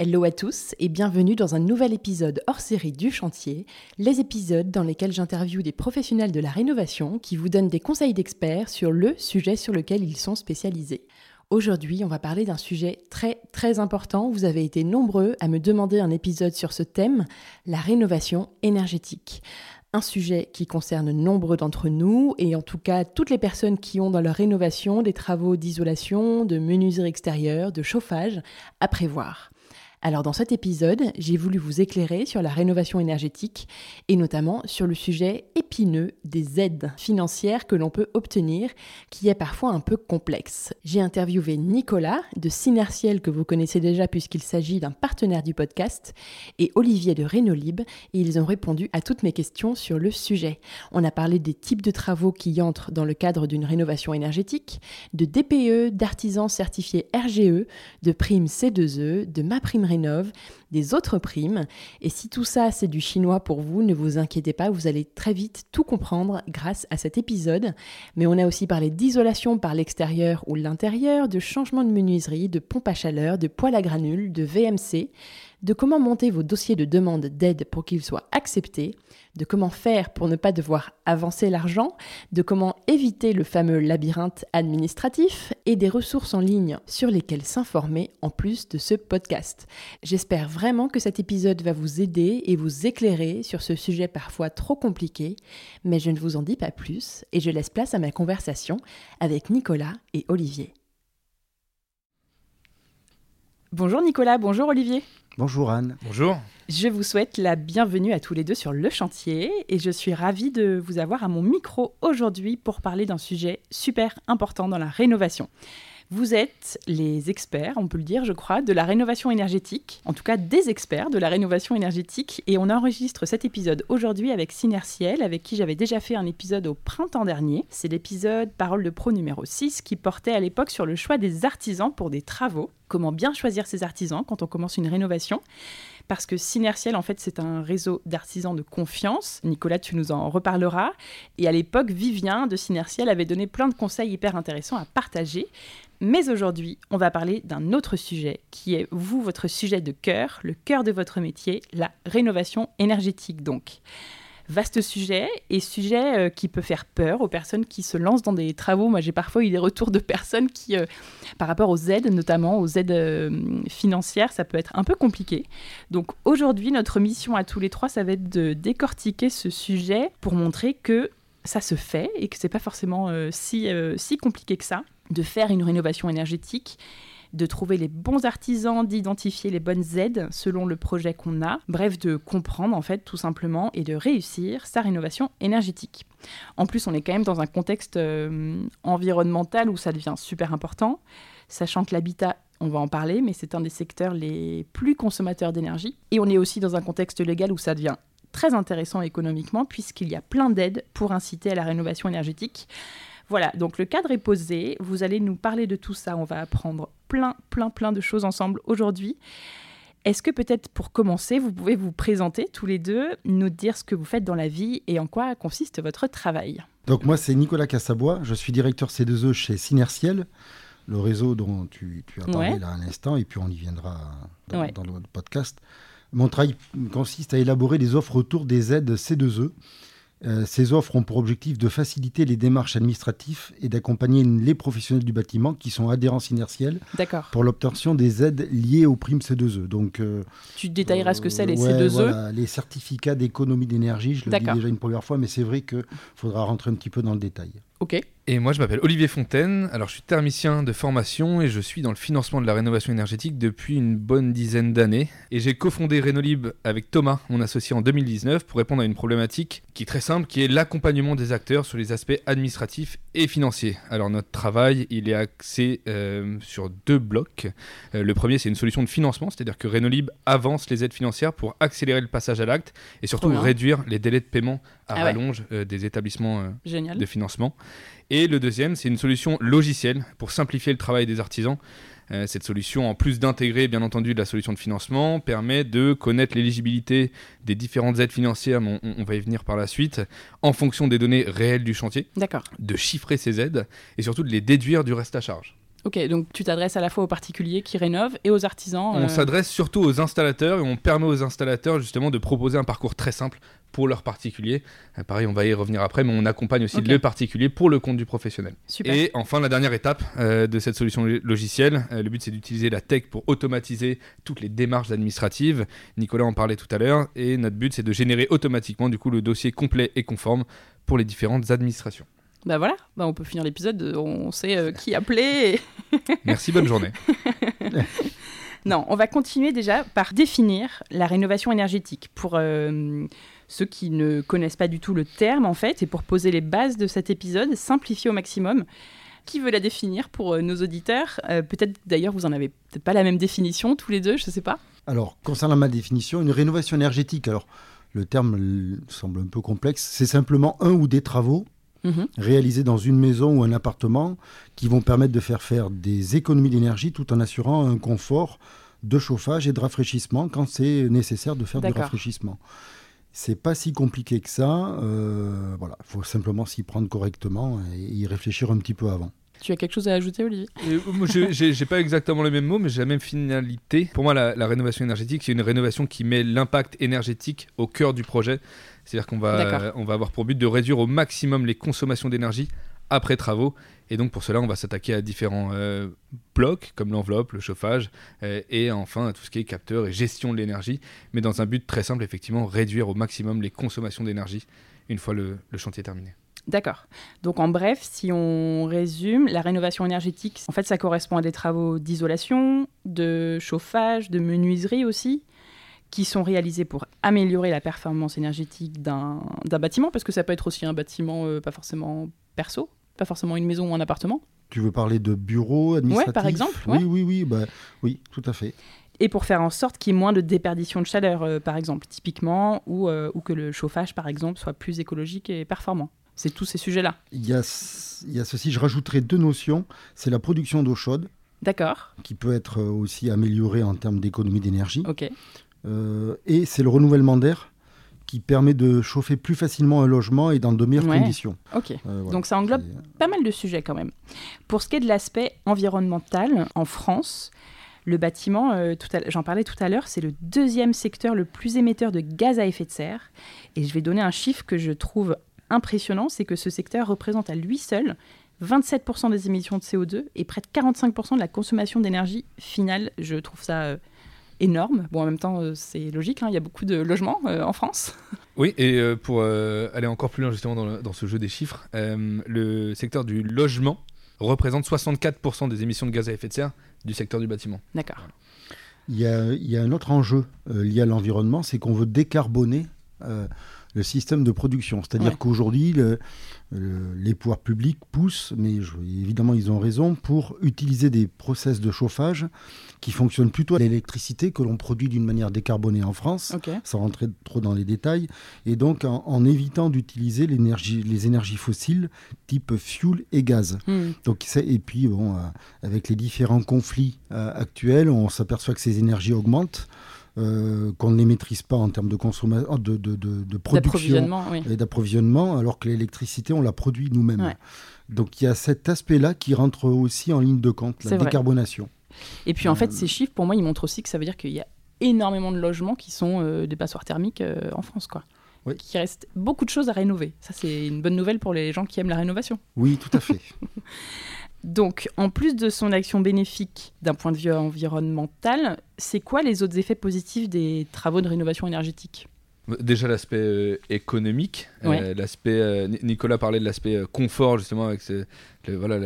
Hello à tous et bienvenue dans un nouvel épisode hors série du chantier, les épisodes dans lesquels j'interviewe des professionnels de la rénovation qui vous donnent des conseils d'experts sur le sujet sur lequel ils sont spécialisés. Aujourd'hui, on va parler d'un sujet très très important. Vous avez été nombreux à me demander un épisode sur ce thème, la rénovation énergétique. Un sujet qui concerne nombre d'entre nous et en tout cas toutes les personnes qui ont dans leur rénovation des travaux d'isolation, de menuiserie extérieure, de chauffage à prévoir. Alors dans cet épisode, j'ai voulu vous éclairer sur la rénovation énergétique et notamment sur le sujet épineux des aides financières que l'on peut obtenir, qui est parfois un peu complexe. J'ai interviewé Nicolas de Synertiel que vous connaissez déjà puisqu'il s'agit d'un partenaire du podcast et Olivier de Renolib et ils ont répondu à toutes mes questions sur le sujet. On a parlé des types de travaux qui entrent dans le cadre d'une rénovation énergétique, de DPE, d'artisans certifiés RGE, de primes C2E, de ma prime des autres primes. Et si tout ça c'est du chinois pour vous, ne vous inquiétez pas, vous allez très vite tout comprendre grâce à cet épisode. Mais on a aussi parlé d'isolation par l'extérieur ou l'intérieur, de changement de menuiserie, de pompe à chaleur, de poêle à granules, de VMC, de comment monter vos dossiers de demande d'aide pour qu'ils soient acceptés, de comment faire pour ne pas devoir avancer l'argent, de comment éviter le fameux labyrinthe administratif et des ressources en ligne sur lesquelles s'informer en plus de ce podcast. J'espère vraiment que cet épisode va vous aider et vous éclairer sur ce sujet parfois trop compliqué, mais je ne vous en dis pas plus et je laisse place à ma conversation avec Nicolas et Olivier. Bonjour Nicolas, bonjour Olivier. Bonjour Anne. Bonjour. Je vous souhaite la bienvenue à tous les deux sur le chantier et je suis ravie de vous avoir à mon micro aujourd'hui pour parler d'un sujet super important dans la rénovation. Vous êtes les experts, on peut le dire, je crois, de la rénovation énergétique, en tout cas des experts de la rénovation énergétique. Et on enregistre cet épisode aujourd'hui avec Synertiel, avec qui j'avais déjà fait un épisode au printemps dernier. C'est l'épisode Parole de Pro numéro 6 qui portait à l'époque sur le choix des artisans pour des travaux. Comment bien choisir ses artisans quand on commence une rénovation parce que Synertiel, en fait, c'est un réseau d'artisans de confiance. Nicolas, tu nous en reparleras. Et à l'époque, Vivien de Synertiel avait donné plein de conseils hyper intéressants à partager. Mais aujourd'hui, on va parler d'un autre sujet qui est, vous, votre sujet de cœur, le cœur de votre métier, la rénovation énergétique donc. Vaste sujet et sujet euh, qui peut faire peur aux personnes qui se lancent dans des travaux. Moi, j'ai parfois eu des retours de personnes qui, euh, par rapport aux aides, notamment aux aides euh, financières, ça peut être un peu compliqué. Donc aujourd'hui, notre mission à tous les trois, ça va être de décortiquer ce sujet pour montrer que ça se fait et que c'est pas forcément si, si compliqué que ça de faire une rénovation énergétique de trouver les bons artisans, d'identifier les bonnes aides selon le projet qu'on a, bref, de comprendre en fait tout simplement et de réussir sa rénovation énergétique. En plus, on est quand même dans un contexte euh, environnemental où ça devient super important, sachant que l'habitat on va en parler, mais c'est un des secteurs les plus consommateurs d'énergie. Et on est aussi dans un contexte légal où ça devient très intéressant économiquement, puisqu'il y a plein d'aides pour inciter à la rénovation énergétique. Voilà, donc le cadre est posé. Vous allez nous parler de tout ça. On va apprendre plein, plein, plein de choses ensemble aujourd'hui. Est-ce que peut-être pour commencer, vous pouvez vous présenter tous les deux, nous dire ce que vous faites dans la vie et en quoi consiste votre travail? Donc moi, c'est Nicolas Cassabois. Je suis directeur C2E chez Synertiel, le réseau dont tu, as parlé là à l'instant, et puis on y viendra dans, dans le podcast. Mon travail consiste à élaborer des offres autour des aides C2E euh, ces offres ont pour objectif de faciliter les démarches administratives et d'accompagner les professionnels du bâtiment qui sont adhérents inertiels pour l'obtention des aides liées aux primes C2E. Donc, euh, tu détailleras ce que c'est les euh, C2E Les certificats d'économie d'énergie, je le dis déjà une première fois, mais c'est vrai qu'il faudra rentrer un petit peu dans le détail. Ok. Et moi, je m'appelle Olivier Fontaine. Alors, je suis thermicien de formation et je suis dans le financement de la rénovation énergétique depuis une bonne dizaine d'années. Et j'ai cofondé Renolib avec Thomas, mon associé, en 2019 pour répondre à une problématique qui est très simple, qui est l'accompagnement des acteurs sur les aspects administratifs et financiers. Alors, notre travail, il est axé euh, sur deux blocs. Euh, le premier, c'est une solution de financement, c'est-à-dire que Renolib avance les aides financières pour accélérer le passage à l'acte et surtout réduire les délais de paiement à ah rallonge euh, des établissements de financement. Et le deuxième, c'est une solution logicielle pour simplifier le travail des artisans. Euh, cette solution, en plus d'intégrer bien entendu la solution de financement, permet de connaître l'éligibilité des différentes aides financières, on, on, va y venir par la suite, en fonction des données réelles du chantier, de chiffrer ces aides et surtout de les déduire du reste à charge. Ok, donc tu t'adresses à la fois aux particuliers qui rénovent et aux artisans. On euh, s'adresse surtout aux installateurs et on permet aux installateurs justement de proposer un parcours très simple pour leurs particuliers. Euh, pareil, on va y revenir après, mais on accompagne aussi les particuliers pour le compte du professionnel. Super. Et enfin, la dernière étape euh, de cette solution logicielle, le but c'est d'utiliser la tech pour automatiser toutes les démarches administratives. Nicolas en parlait tout à l'heure, et notre but c'est de générer automatiquement du coup le dossier complet et conforme pour les différentes administrations. Bah voilà, bah on peut finir l'épisode, on sait euh, qui appeler. Merci, bonne journée. non, on va continuer déjà par définir la rénovation énergétique. Pour euh, ceux qui ne connaissent pas du tout le terme, en fait, et pour poser les bases de cet épisode, simplifier au maximum. Qui veut la définir pour euh, nos auditeurs? Peut-être d'ailleurs vous en avez peut-être pas la même définition tous les deux, je ne sais pas. Alors concernant ma définition, une rénovation énergétique, alors le terme semble un peu complexe, c'est simplement un ou des travaux Mhm. réalisés dans une maison ou un appartement qui vont permettre de faire faire des économies d'énergie tout en assurant un confort de chauffage et de rafraîchissement quand c'est nécessaire de faire du rafraîchissement. C'est pas si compliqué que ça. Euh, voilà, faut simplement s'y prendre correctement et y réfléchir un petit peu avant. Tu as quelque chose à ajouter, Olivier? Je n'ai pas exactement les mêmes mots, mais j'ai la même finalité. Pour moi, la rénovation énergétique, c'est une rénovation qui met l'impact énergétique au cœur du projet. C'est-à-dire qu'on va, on va avoir pour but de réduire au maximum les consommations d'énergie après travaux. Et donc pour cela, on va s'attaquer à différents euh, blocs, comme l'enveloppe, le chauffage, euh, et enfin à tout ce qui est capteur et gestion de l'énergie, mais dans un but très simple, effectivement, réduire au maximum les consommations d'énergie une fois le, chantier terminé. D'accord. Donc en bref, si on résume, la rénovation énergétique, en fait, ça correspond à des travaux d'isolation, de chauffage, de menuiserie aussi, qui sont réalisés pour améliorer la performance énergétique d'un bâtiment, parce que ça peut être aussi un bâtiment euh, pas forcément perso, pas forcément une maison ou un appartement. Tu veux parler de bureaux administratifs Oui, par exemple. Oui, oui, oui, bah, oui, tout à fait. Et pour faire en sorte qu'il y ait moins de déperdition de chaleur, euh, par exemple, typiquement, ou, euh, ou que le chauffage, par exemple, soit plus écologique et performant. C'est tous ces sujets-là. Il y a, il y a ceci, je rajouterai deux notions. C'est la production d'eau chaude. D'accord. Qui peut être aussi améliorée en termes d'économie d'énergie. Ok. Euh, et c'est le renouvellement d'air qui permet de chauffer plus facilement un logement et dans de meilleures conditions. Ok, euh, donc ça englobe pas mal de sujets quand même. Pour ce qui est de l'aspect environnemental, en France, le bâtiment, euh, j'en parlais tout à l'heure, c'est le deuxième secteur le plus émetteur de gaz à effet de serre. Et je vais donner un chiffre que je trouve impressionnant, c'est que ce secteur représente à lui seul 27% des émissions de CO2 et près de 45% de la consommation d'énergie finale. Je trouve ça énorme. Bon, en même temps, euh, c'est logique, hein, il y a beaucoup de logements euh, en France. Oui, et euh, pour aller encore plus loin justement dans, ce jeu des chiffres, le secteur du logement représente 64% des émissions de gaz à effet de serre du secteur du bâtiment. D'accord. Il, y a, il, y a, un autre enjeu lié à l'environnement, c'est qu'on veut décarboner le système de production. C'est-à-dire qu'aujourd'hui, les pouvoirs publics poussent, mais évidemment ils ont raison, pour utiliser des process de chauffage qui fonctionnent plutôt à l'électricité que l'on produit d'une manière décarbonée en France, sans rentrer trop dans les détails, et donc en, évitant d'utiliser les énergies fossiles type fuel et gaz. Hmm. Donc, et puis, bon, euh, avec les différents conflits euh, actuels, on s'aperçoit que ces énergies augmentent. Euh, qu'on ne les maîtrise pas en termes de consommation, de, de, de, production et d'approvisionnement, alors que l'électricité, on la produit nous-mêmes. Donc il y a cet aspect-là qui rentre aussi en ligne de compte, la décarbonation. Et puis en fait, euh, ces chiffres, pour moi, ils montrent aussi que ça veut dire qu'il y a énormément de logements qui sont euh, des passoires thermiques en France, quoi. Oui. Qui reste beaucoup de choses à rénover. Ça, c'est une bonne nouvelle pour les gens qui aiment la rénovation. Oui, tout à fait. Donc, en plus de son action bénéfique d'un point de vue environnemental, c'est quoi les autres effets positifs des travaux de rénovation énergétique? Déjà l'aspect économique, l'aspect Nicolas parlait de l'aspect confort justement avec voilà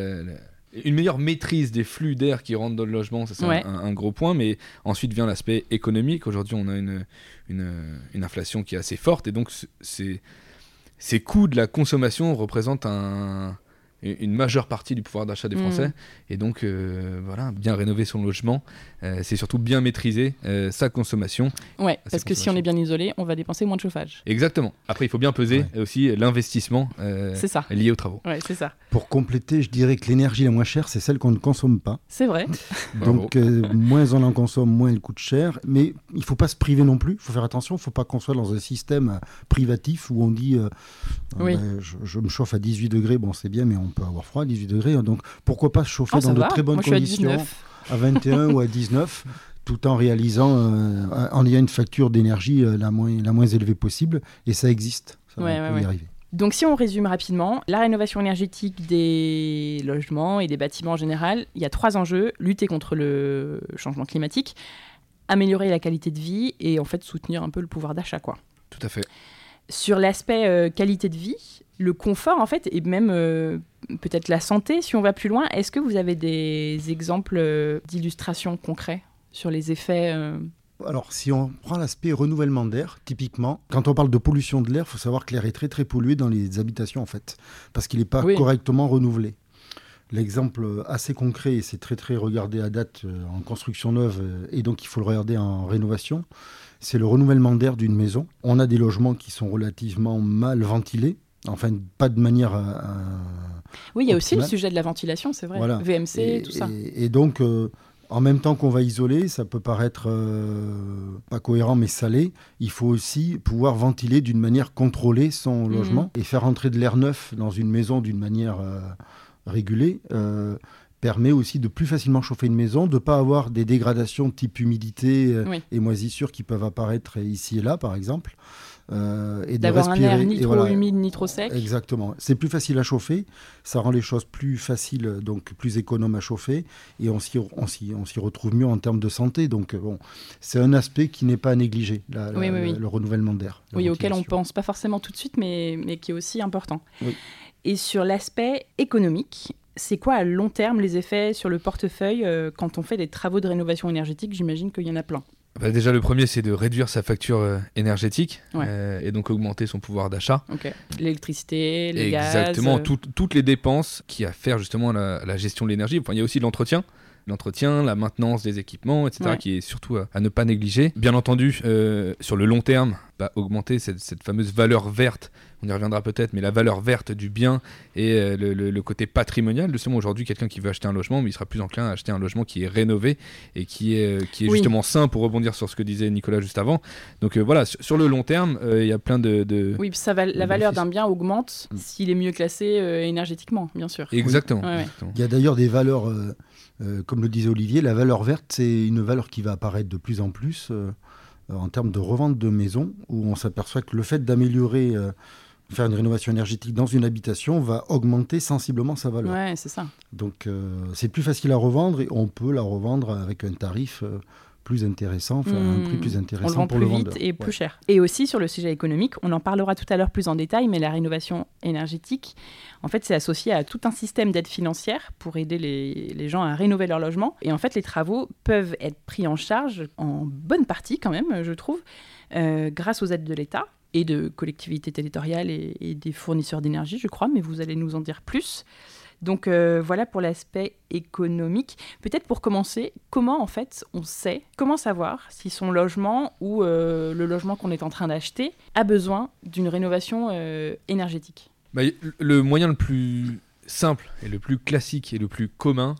une meilleure maîtrise des flux d'air qui rentrent dans le logement, ça c'est un, gros point, mais ensuite vient l'aspect économique. Aujourd'hui, on a une, une, inflation qui est assez forte, et donc ces coûts de la consommation représentent un, une majeure partie du pouvoir d'achat des Français. Mm. Et donc, euh, voilà, bien rénover son logement, euh, c'est surtout bien maîtriser euh, sa consommation. Ouais, parce que si on est bien isolé, on va dépenser moins de chauffage. Exactement. Après, il faut bien peser aussi l'investissement lié aux travaux. Ouais, c'est ça. Pour compléter, je dirais que l'énergie la moins chère, c'est celle qu'on ne consomme pas. C'est vrai. donc, moins on en consomme, moins elle coûte cher. Mais il ne faut pas se priver non plus. Il faut faire attention. Il ne faut pas qu'on soit dans un système privatif où on dit ben, je, je, me chauffe à 18 degrés, bon, c'est bien, mais on peut avoir froid à 18 degrés. Hein. Donc pourquoi pas se chauffer ah, dans de très bonnes conditions à, 21 ou à 19 tout en réalisant, euh, en ayant une facture d'énergie euh, la, moins, la moins élevée possible. Et ça existe. Ça peut y arriver. Donc si on résume rapidement, la rénovation énergétique des logements et des bâtiments en général, il y a trois enjeux. Lutter contre le changement climatique, améliorer la qualité de vie et en fait soutenir un peu le pouvoir d'achat. quoi. Tout à fait. Sur l'aspect euh, qualité de vie, le confort en fait et même euh, peut-être la santé si on va plus loin. Est-ce que vous avez des exemples euh, d'illustrations concrets sur les effets alors, si on prend l'aspect renouvellement d'air, typiquement, quand on parle de pollution de l'air, il faut savoir que l'air est très très pollué dans les habitations en fait, parce qu'il n'est pas correctement renouvelé. L'exemple assez concret, et c'est très très regardé à date en construction neuve, et donc il faut le regarder en rénovation, c'est le renouvellement d'air d'une maison. On a des logements qui sont relativement mal ventilés, enfin pas de manière. Euh, oui, il y a aussi le sujet de la ventilation, c'est vrai. VMC, et, tout ça. Et, donc, euh, en même temps qu'on va isoler, ça peut paraître euh, pas cohérent mais salé. Il faut aussi pouvoir ventiler d'une manière contrôlée son mhm. logement et faire entrer de l'air neuf dans une maison d'une manière régulée permet aussi de plus facilement chauffer une maison, de ne pas avoir des dégradations type humidité euh, et moisissure qui peuvent apparaître ici et là, par exemple. Euh, et d'avoir un air ni trop humide ni trop sec. Exactement. C'est plus facile à chauffer, ça rend les choses plus faciles, donc plus économes à chauffer, et on s'y, retrouve mieux en termes de santé. Donc bon, c'est un aspect qui n'est pas à négliger, le, renouvellement d'air. Oui, auquel on pense pas forcément tout de suite, mais, mais qui est aussi important. Et sur l'aspect économique, c'est quoi à long terme les effets sur le portefeuille euh, quand on fait des travaux de rénovation énergétique? J'imagine qu'il y en a plein. Bah, déjà, le premier, c'est de réduire sa facture euh, énergétique euh, et donc augmenter son pouvoir d'achat. L'électricité, les gaz. Exactement, toutes les dépenses qui à faire justement la, la gestion de l'énergie. Enfin, il y a aussi l'entretien l'entretien, la maintenance des équipements, etc., qui est surtout à, ne pas négliger. Bien entendu, sur le long terme, bah, augmenter cette, cette, fameuse valeur verte on y reviendra peut-être, mais la valeur verte du bien et euh, le, côté patrimonial. Justement, aujourd'hui, quelqu'un qui veut acheter un logement, mais il sera plus enclin à acheter un logement qui est rénové et qui est, euh, qui est justement sain pour rebondir sur ce que disait Nicolas juste avant. Donc euh, voilà, sur, le long terme, il y a plein de. oui, ça la valeur d'un bien augmente mm. s'il est mieux classé énergétiquement, bien sûr. Exactement. Il y a d'ailleurs des valeurs, comme le disait Olivier, la valeur verte, c'est une valeur qui va apparaître de plus en plus en termes de revente de maisons, où on s'aperçoit que le fait d'améliorer faire une rénovation énergétique dans une habitation va augmenter sensiblement sa valeur. Ouais, c'est ça. Donc euh, c'est plus facile à revendre et on peut la revendre avec un tarif euh, plus intéressant, enfin un prix plus intéressant on le vend pour plus le vite et plus cher. Et aussi sur le sujet économique, on en parlera tout à l'heure plus en détail, mais la rénovation énergétique, en fait, c'est associé à tout un système d'aide financière pour aider les, les, gens à rénover leur logement. Et en fait, les travaux peuvent être pris en charge en bonne partie quand même, je trouve, euh, grâce aux aides de l'État et de collectivités territoriales et, des fournisseurs d'énergie, je crois, mais vous allez nous en dire plus. Donc euh, voilà pour l'aspect économique. Peut-être pour commencer, comment en fait on sait, comment savoir si son logement ou euh, le logement qu'on est en train d'acheter a besoin d'une rénovation euh, énergétique? Bah, Le moyen le plus simple et le plus classique et le plus commun,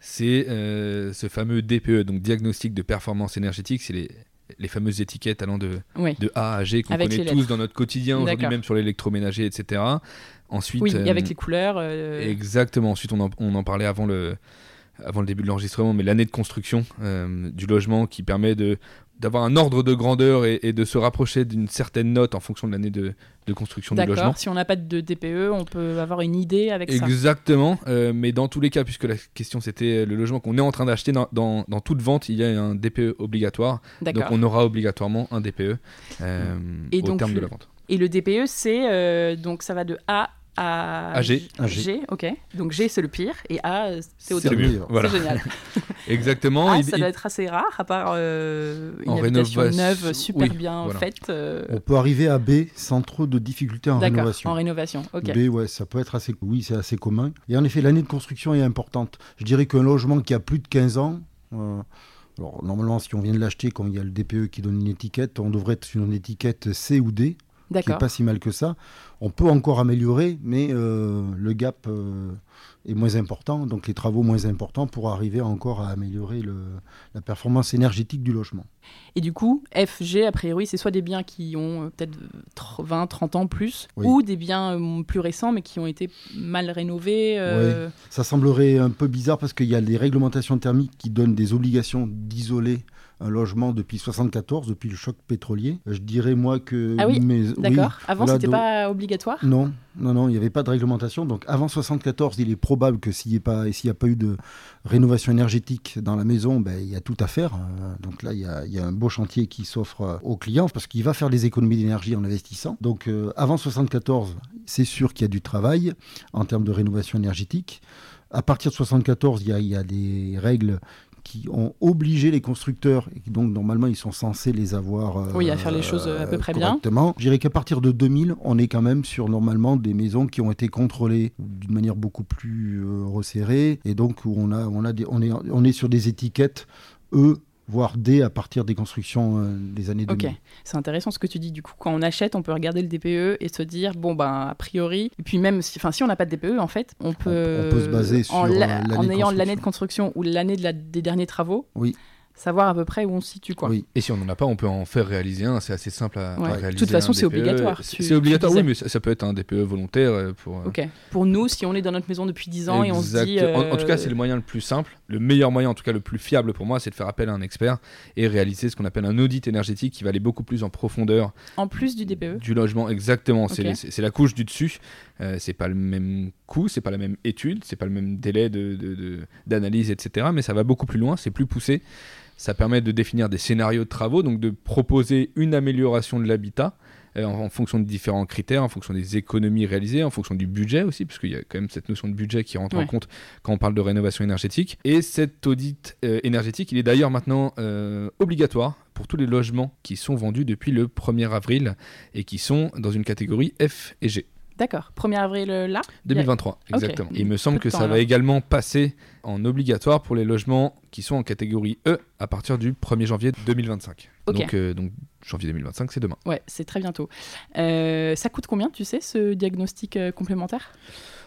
c'est ce fameux DPE, donc diagnostic de performance énergétique. C'est les les fameuses étiquettes allant de, de A à G qu'on connaît tous dans notre quotidien, aujourd'hui même sur l'électroménager, etc. Ensuite, oui, avec euh, les couleurs. Euh, Exactement. Ensuite, on en, on en parlait avant le, avant le début de l'enregistrement, mais l'année de construction du logement qui permet de d'avoir un ordre de grandeur et, de se rapprocher d'une certaine note en fonction de l'année de, construction du logement. D'accord, si on n'a pas de DPE, on peut avoir une idée avec ça. Exactement, euh, mais dans tous les cas, puisque la question c'était le logement qu'on est en train d'acheter, dans, dans, toute vente, il y a un DPE obligatoire. Donc on aura obligatoirement un DPE euh, au terme de la vente. Et le DPE, c'est euh, donc ça va de A à G. G. ok. Donc G, c'est le pire, et A, c'est au-dessus. C'est génial. Exactement. A, ça doit être assez rare, à part euh, une en habitation neuve super bien faite. Euh. On peut arriver à B sans trop de difficultés en rénovation. en rénovation, ok. B, ouais, ça peut être assez... Oui, c'est assez commun. Et en effet, l'année de construction est importante. Je dirais qu'un logement qui a plus de 15 ans... Euh, alors, normalement, si on vient de l'acheter, quand il y a le DPE qui donne une étiquette, on devrait être sur une étiquette C ou D qui n'est pas si mal que ça. On peut encore améliorer, mais euh, le gap euh, est moins important, donc les travaux moins importants pour arriver encore à améliorer le, la performance énergétique du logement. Et du coup, FG, a priori, c'est soit des biens qui ont euh, peut-être 20, 30 ans plus, ou des biens plus récents, mais qui ont été mal rénovés. Ça semblerait un peu bizarre parce qu'il y a des réglementations thermiques qui donnent des obligations d'isoler un logement depuis 74, depuis le choc pétrolier. Je dirais moi que... Ah oui, d'accord. avant, c'était pas obligatoire? Non, non, non, il n'y avait pas de réglementation. Donc avant 74, il est probable que s'il n'y a, pas, a pas eu de rénovation énergétique dans la maison, ben, il y a tout à faire. Euh, donc là, il y a, y a un beau chantier qui s'offre euh, aux clients parce qu'il va faire des économies d'énergie en investissant. Donc euh, avant 74, c'est sûr qu'il y a du travail en termes de rénovation énergétique. À partir de 74, il y a, il y a des règles qui ont obligé les constructeurs, et donc normalement ils sont censés les avoir. Euh, oui, à faire les choses à peu près bien. Je dirais qu'à partir de 2000, on est quand même sur normalement des maisons qui ont été contrôlées d'une manière beaucoup plus euh, resserrée, et donc où on, a, on, a on, est, on est sur des étiquettes E voire D à partir des constructions euh, des années 2000. Ok, c'est intéressant ce que tu dis. Du coup, quand on achète, on peut regarder le DPE et se dire, bon, ben, a priori, et puis même si, si on n'a pas de DPE, en fait, on peut, on, peut se baser sur en, euh, en ayant l'année de construction ou l'année de des derniers travaux. Oui savoir à peu près où on se situe. Quoi. Oui. Et si on n'en a pas, on peut en faire réaliser un. C'est assez simple à, réaliser. De toute façon, c'est obligatoire. C'est obligatoire, oui, mais ça, peut être un DPE volontaire. Euh, pour, euh, Ok. Pour nous, si on est dans notre maison depuis 10 ans et on se dit. En, tout cas, c'est le moyen le plus simple. Le meilleur moyen, en tout cas le plus fiable pour moi, c'est de faire appel à un expert et réaliser ce qu'on appelle un audit énergétique qui va aller beaucoup plus en profondeur. En plus du DPE Du logement, exactement. C'est la couche du dessus. Euh, c'est pas le même coût, c'est pas la même étude, c'est pas le même délai d'analyse, de, de, etc. Mais ça va beaucoup plus loin, c'est plus poussé. Ça permet de définir des scénarios de travaux, donc de proposer une amélioration de l'habitat euh, en, fonction de différents critères, en fonction des économies réalisées, en fonction du budget aussi, parce qu'il y a quand même cette notion de budget qui rentre en compte quand on parle de rénovation énergétique. Et cet audit euh, énergétique, il est d'ailleurs maintenant euh, obligatoire pour tous les logements qui sont vendus depuis le 1er avril et qui sont dans une catégorie F et G. D'accord. 1er avril là? 2023, exactement. il me semble que ça va également passer en obligatoire pour les logements qui sont en catégorie E à partir du 1er janvier 2025. Donc, euh, donc janvier 2025, c'est demain. Ouais, c'est très bientôt. Euh, ça coûte combien, tu sais, ce diagnostic euh, complémentaire?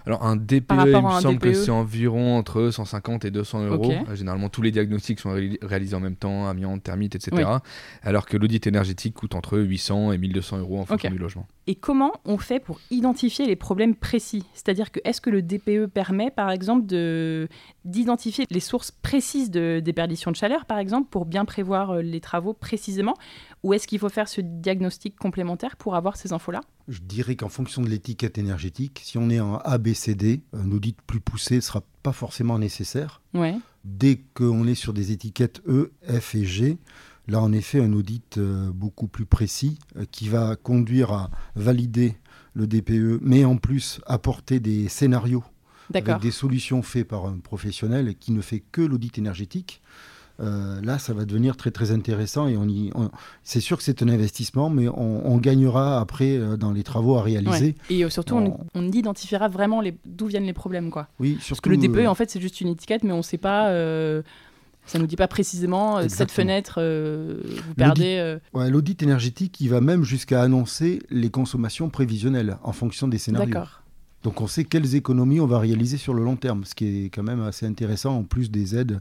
Alors un DPE, il me semble que c'est environ entre 150 et 200 euros. généralement, tous les diagnostics sont réalisés en même temps, amiante, termite, etc. Alors que l'audit énergétique coûte entre 800 et 1200 euros en fonction du logement. Et comment on fait pour identifier les problèmes précis? C'est-à-dire que est-ce que le DPE permet, par exemple, de d'identifier les sources précises de déperdition de chaleur, par exemple, pour bien prévoir euh, les travaux précisément? Ou est-ce qu'il faut faire ce diagnostic complémentaire pour avoir ces infos-là? Je dirais qu'en fonction de l'étiquette énergétique, si on est en ABCD, un audit plus poussé ne sera pas forcément nécessaire. Ouais. Dès qu'on est sur des étiquettes E, F et G, là en effet un audit euh, beaucoup plus précis euh, qui va conduire à valider le DPE, mais en plus apporter des scénarios avec des solutions faites par un professionnel qui ne fait que l'audit énergétique. Euh, là, ça va devenir très très intéressant et on, c'est sûr que c'est un investissement, mais on, gagnera après euh, dans les travaux à réaliser. Et euh, surtout, on, identifiera vraiment d'où viennent les problèmes, quoi. Oui, Parce que le DPE, en fait, c'est juste une étiquette, mais on ne sait pas. ça ne nous dit pas précisément cette fenêtre, vous perdez. L'audit énergétique, il va même jusqu'à annoncer les consommations prévisionnelles en fonction des scénarios. D'accord. Donc on sait quelles économies on va réaliser sur le long terme, ce qui est quand même assez intéressant en plus des aides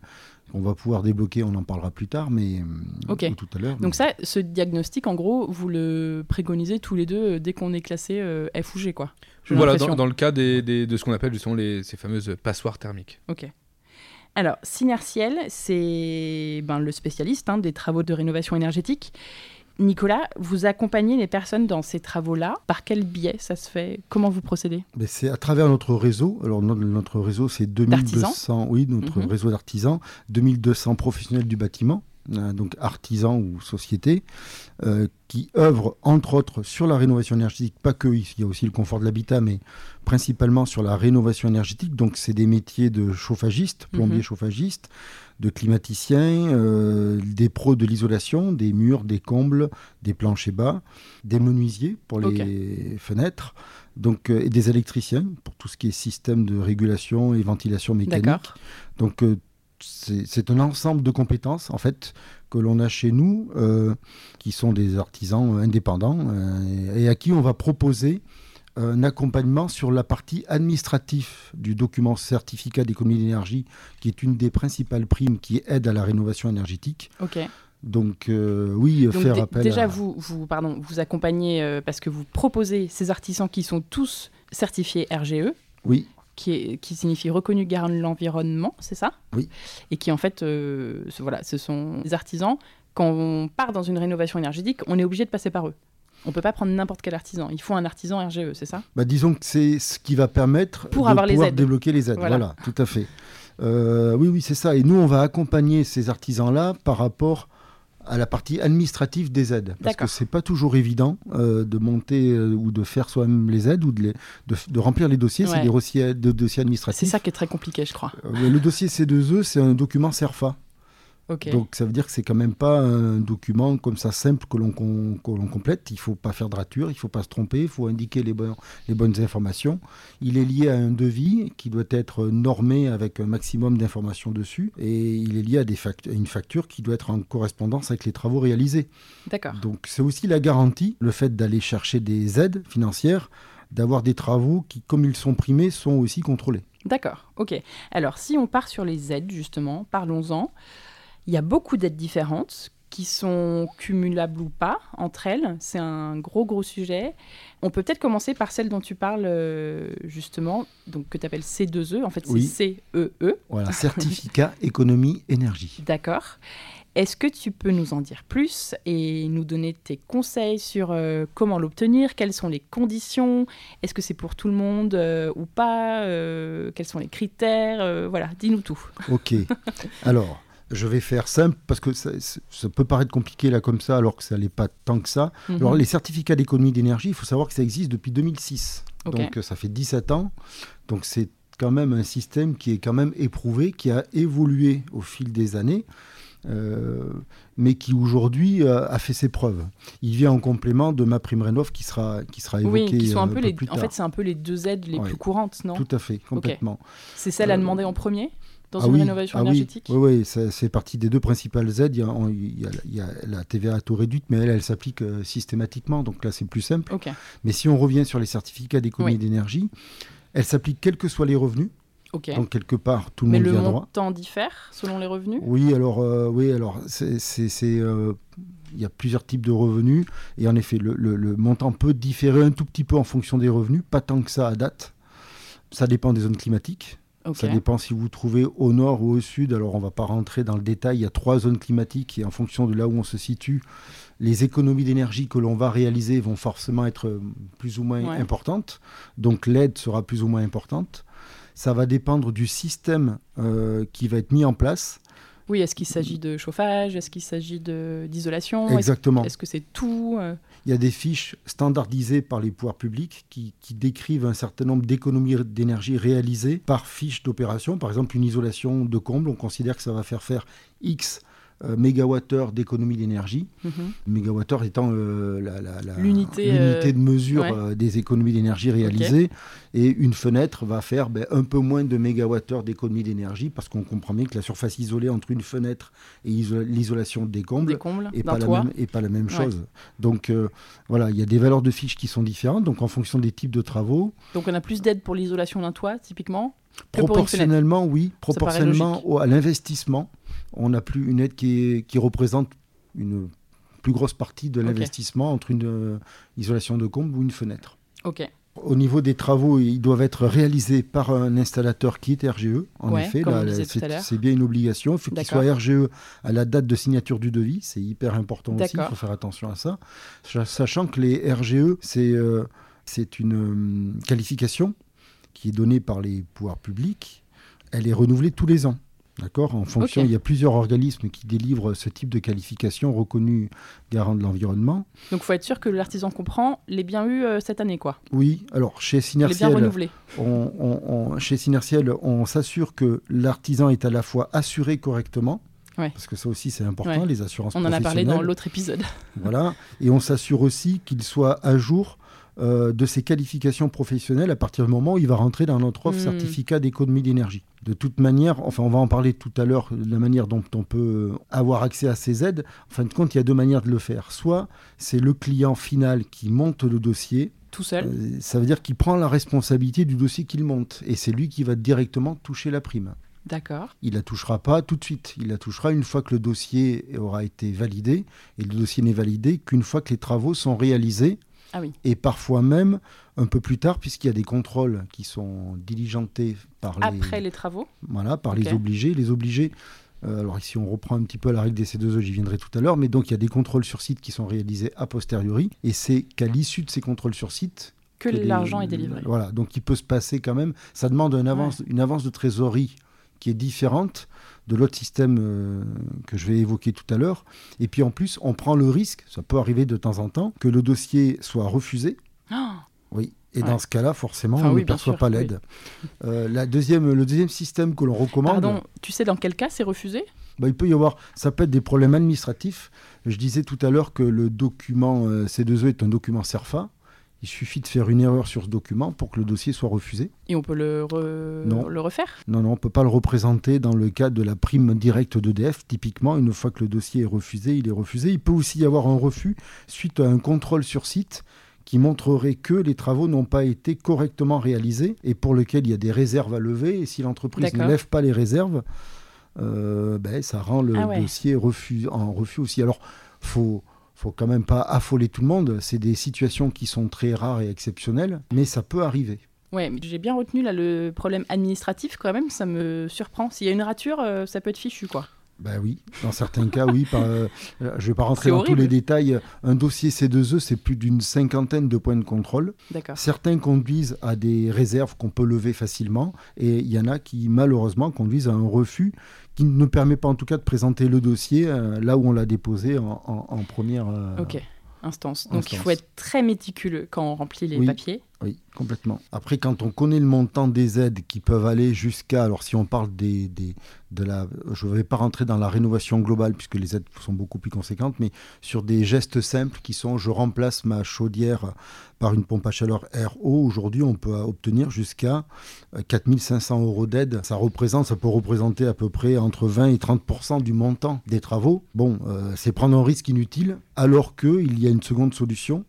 qu'on va pouvoir débloquer, on en parlera plus tard, mais euh, tout à l'heure. Donc ça, ce diagnostic, en gros, vous le préconisez tous les deux euh, dès qu'on est classé euh, F ou G, quoi. Voilà, dans, le cas des, de ce qu'on appelle justement les, ces fameuses passoires thermiques. Ok. Alors, Synertiel, c'est ben, le spécialiste hein, des travaux de rénovation énergétique. Nicolas, vous accompagnez les personnes dans ces travaux-là. Par quel biais ça se fait? Comment vous procédez? C'est à travers notre réseau. Alors notre, réseau, c'est 2200, oui, notre mhm. réseau d'artisans, 2200 professionnels du bâtiment donc artisans ou sociétés, euh, qui œuvrent entre autres sur la rénovation énergétique, pas que, il y a aussi le confort de l'habitat, mais principalement sur la rénovation énergétique. Donc c'est des métiers de chauffagistes, plombiers mhm. chauffagistes, de climaticiens, euh, des pros de l'isolation, des murs, des combles, des planchers bas, des menuisiers pour les fenêtres, donc, et des électriciens pour tout ce qui est système de régulation et ventilation mécanique. Donc c'est un ensemble de compétences en fait que l'on a chez nous, euh, qui sont des artisans indépendants euh, et à qui on va proposer un accompagnement sur la partie administrative du document certificat d'économie d'énergie, qui est une des principales primes qui aide à la rénovation énergétique. Ok. Donc euh, oui, faire appel. Déjà, vous, vous, pardon, vous accompagnez parce que vous proposez ces artisans qui sont tous certifiés RGE. Oui qui, signifie reconnu garant de l'environnement, c'est ça? Oui. Et qui en fait, euh, voilà, ce sont des artisans. Quand on part dans une rénovation énergétique, on est obligé de passer par eux. On ne peut pas prendre n'importe quel artisan. Il faut un artisan RGE, c'est ça? Bah, Disons que c'est ce qui va permettre Pour de avoir pouvoir les débloquer les aides. Voilà, tout à fait. Euh, oui, oui, c'est ça. Et nous, on va accompagner ces artisans-là par rapport à la partie administrative des aides. Parce que c'est pas toujours évident euh, de monter euh, ou de faire soi-même les aides ou de, de, remplir les dossiers. C'est des dossiers, de, dossiers administratifs. C'est ça qui est très compliqué, je crois. Euh, le dossier C2E, c'est un document Donc ça veut dire que c'est quand même pas un document comme ça simple que l'on complète. Il faut pas faire de rature, il faut pas se tromper, il faut indiquer les, les bonnes informations. Il est lié à un devis qui doit être normé avec un maximum d'informations dessus et il est lié à, des une facture qui doit être en correspondance avec les travaux réalisés. D'accord. Donc c'est aussi la garantie, le fait d'aller chercher des aides financières, d'avoir des travaux qui, comme ils sont primés, sont aussi contrôlés. D'accord, ok. Alors si on part sur les aides justement, parlons-en. Il y a beaucoup d'aides différentes qui sont cumulables ou pas entre elles. C'est un gros, gros sujet. On peut peut-être commencer par celle dont tu parles euh, justement, donc que tu appelles C2E. En fait, c'est CEE. E. Voilà, certificat économie énergie. D'accord. Est-ce que tu peux nous en dire plus et nous donner tes conseils sur euh, comment l'obtenir? Quelles sont les conditions? Est-ce que c'est pour tout le monde euh, ou pas? Quels sont les critères? Voilà, dis-nous tout. Ok. Alors, je vais faire simple parce que ça, peut paraître compliqué là comme ça alors que ça n'est pas tant que ça. Mhm. Alors les certificats d'économie d'énergie, il faut savoir que ça existe depuis 2006. Donc ça fait 17 ans. Donc c'est quand même un système qui est quand même éprouvé, qui a évolué au fil des années. Euh, mais qui aujourd'hui euh, a fait ses preuves. Il vient en complément de ma prime rénov qui sera qui sera évoquée oui, qui sont un, peu, les, En fait, c'est un peu les deux aides les plus courantes, non? Tout à fait, complètement. C'est celle à euh, demander en premier? Dans ah une rénovation ah énergétique Oui, oui, c'est partie des deux principales aides. Il y a, la TVA à taux réduite, mais elle, elle s'applique euh, systématiquement. Donc là, c'est plus simple. Mais si on revient sur les certificats d'économie d'énergie, elle s'applique quels que soient les revenus. Donc quelque part, tout le monde vient droit. Mais le montant diffère selon les revenus? Oui, alors, euh, oui, alors c'est... Euh, il y a plusieurs types de revenus. Et en effet, le, le, montant peut différer un tout petit peu en fonction des revenus, pas tant que ça à date. Ça dépend des zones climatiques. Ça dépend si vous trouvez au nord ou au sud. Alors, on ne va pas rentrer dans le détail. Il y a trois zones climatiques et en fonction de là où on se situe, les économies d'énergie que l'on va réaliser vont forcément être euh, plus ou moins importantes. Donc, l'aide sera plus ou moins importante. Ça va dépendre du système euh, qui va être mis en place. Oui, est-ce qu'il s'agit de chauffage? Est-ce qu'il s'agit d'isolation? Exactement. Est-ce que c'est tout euh? Il y a des fiches standardisées par les pouvoirs publics qui, décrivent un certain nombre d'économies d'énergie réalisées par fiche d'opération. Par exemple, une isolation de comble, on considère que ça va faire faire X mégawattheure d'économie d'énergie. Mm Mégawattheure étant euh, l'unité euh, de mesure des économies d'énergie réalisées. Et une fenêtre va faire ben, un peu moins de mégawattheure d'économie d'énergie parce qu'on comprend bien que la surface isolée entre une fenêtre et l'isolation des combles n'est pas, la même, pas la même chose. Donc voilà, il y a des valeurs de fiches qui sont différentes. Donc en fonction des types de travaux. Donc on a plus d'aide pour l'isolation d'un toit, typiquement Proportionnellement, oui. Proportionnellement à l'investissement on n'a plus une aide qui, représente une plus grosse partie de l'investissement entre une euh, isolation de comble ou une fenêtre. Ok. Au niveau des travaux, ils doivent être réalisés par un installateur qui est RGE. En effet, c'est bien une obligation. Il faut qu'il soit RGE à la date de signature du devis. C'est hyper important aussi. Il faut faire attention à ça. Sachant que les RGE, c'est euh, une euh, qualification qui est donnée par les pouvoirs publics. Elle est renouvelée tous les ans. D'accord En fonction, il y a plusieurs organismes qui délivrent ce type de qualification reconnue garant de l'environnement. Donc, il faut être sûr que l'artisan comprend l'ait bien eu euh, cette année, quoi. Oui. Alors, chez Synertiel, on, chez Synertiel, on s'assure que l'artisan est à la fois assuré correctement. Parce que ça aussi, c'est important, les assurances On en a parlé dans l'autre épisode. voilà. Et on s'assure aussi qu'il soit à jour euh, de ses qualifications professionnelles à partir du moment où il va rentrer dans notre offre hmm. certificat d'économie d'énergie. De toute manière, enfin on va en parler tout à l'heure, de la manière dont on peut avoir accès à ces aides. En fin de compte, il y a deux manières de le faire. Soit c'est le client final qui monte le dossier. Tout seul. Euh, ça veut dire qu'il prend la responsabilité du dossier qu'il monte. Et c'est lui qui va directement toucher la prime. D'accord. Il la touchera pas tout de suite. Il la touchera une fois que le dossier aura été validé. Et le dossier n'est validé qu'une fois que les travaux sont réalisés ah et parfois même un peu plus tard, puisqu'il y a des contrôles qui sont diligentés par les... Après les travaux Voilà, par les obligés. Les obligés, euh, alors ici on reprend un petit peu la règle des C2E, j'y viendrai tout à l'heure, mais donc il y a des contrôles sur site qui sont réalisés a posteriori, et c'est qu'à l'issue de ces contrôles sur site... Que, l'argent est délivré. Voilà, donc il peut se passer quand même, ça demande une avance, une avance de trésorerie qui est différente de l'autre système euh, que je vais évoquer tout à l'heure. Et puis en plus, on prend le risque, ça peut arriver de temps en temps, que le dossier soit refusé. Ah oui. Et dans ce cas-là, forcément, on ne perçoit pas l'aide. Euh, la deuxième, le deuxième système que l'on recommande. Pardon, tu sais dans quel cas c'est refusé? Bah, il peut y avoir, ça peut être des problèmes administratifs. Je disais tout à l'heure que le document euh, C2E est un document CERFA. Il suffit de faire une erreur sur ce document pour que le dossier soit refusé. Et on peut le, le refaire? Non, non, on ne peut pas le représenter dans le cas de la prime directe d'EDF. Typiquement, une fois que le dossier est refusé, il est refusé. Il peut aussi y avoir un refus suite à un contrôle sur site qui montrerait que les travaux n'ont pas été correctement réalisés et pour lequel il y a des réserves à lever. Et si l'entreprise ne lève pas les réserves, euh, ben, ça rend le ah dossier refus, en refus aussi. Alors, faut faut quand même pas affoler tout le monde. C'est des situations qui sont très rares et exceptionnelles, mais ça peut arriver. Ouais, mais j'ai bien retenu là le problème administratif quand même, ça me surprend. S'il y a une rature, euh, ça peut être fichu quoi. Ben oui, dans certains cas, oui. Euh, je ne vais pas rentrer dans tous les détails. Un dossier C2E, c'est plus d'une cinquantaine de points de contrôle. Certains conduisent à des réserves qu'on peut lever facilement, et il y en a qui, malheureusement, conduisent à un refus qui ne permet pas, en tout cas, de présenter le dossier euh, là où on l'a déposé en, première. ok instance. Donc il faut être très méticuleux quand on remplit les papiers. Oui, complètement. Après, quand on connaît le montant des aides qui peuvent aller jusqu'à, alors si on parle des, des de la, je ne vais pas rentrer dans la rénovation globale puisque les aides sont beaucoup plus conséquentes, mais sur des gestes simples qui sont, je remplace ma chaudière par une pompe à chaleur RO. Aujourd'hui, on peut obtenir jusqu'à 4500 euh, euros d'aide. Ça représente, ça peut représenter à peu près entre 20 et 30 du montant des travaux. Bon, euh, c'est prendre un risque inutile, alors qu'il y a une seconde solution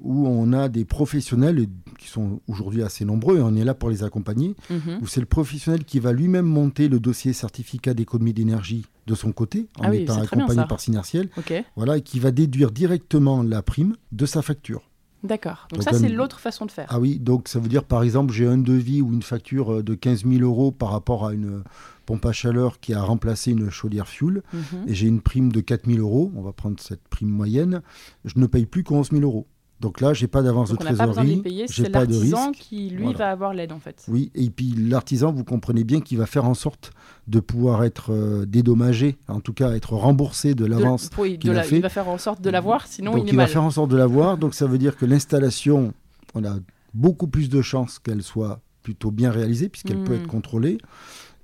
où on a des professionnels qui sont aujourd'hui assez nombreux et on est là pour les accompagner, mhm. où c'est le professionnel qui va lui-même monter le dossier certificat d'économie d'énergie de son côté, en ah étant accompagné par Synertiel, voilà, et qui va déduire directement la prime de sa facture. D'accord. Donc, ça, c'est l'autre façon de faire. Ah oui, donc ça veut dire, par exemple, j'ai un devis ou une facture euh, de 15 000 euros par rapport à une pompe à chaleur qui a remplacé une chaudière fuel, mhm. et j'ai une prime de 4 000 euros, on va prendre cette prime moyenne, je ne paye plus que 11 000 euros. Donc là, j'ai pas d'avance de trésorerie, j'ai pas de risque. qui lui va avoir l'aide en fait. Oui, et puis l'artisan, vous comprenez bien qu'il va faire en sorte de pouvoir être euh, dédommagé, en tout cas être remboursé de l'avance qu'il a fait. Il va faire en sorte de l'avoir, sinon donc il est il va faire en sorte de l'avoir. Donc ça veut dire que l'installation, on a beaucoup plus de chances qu'elle soit plutôt bien réalisée puisqu'elle peut hmm. être contrôlée.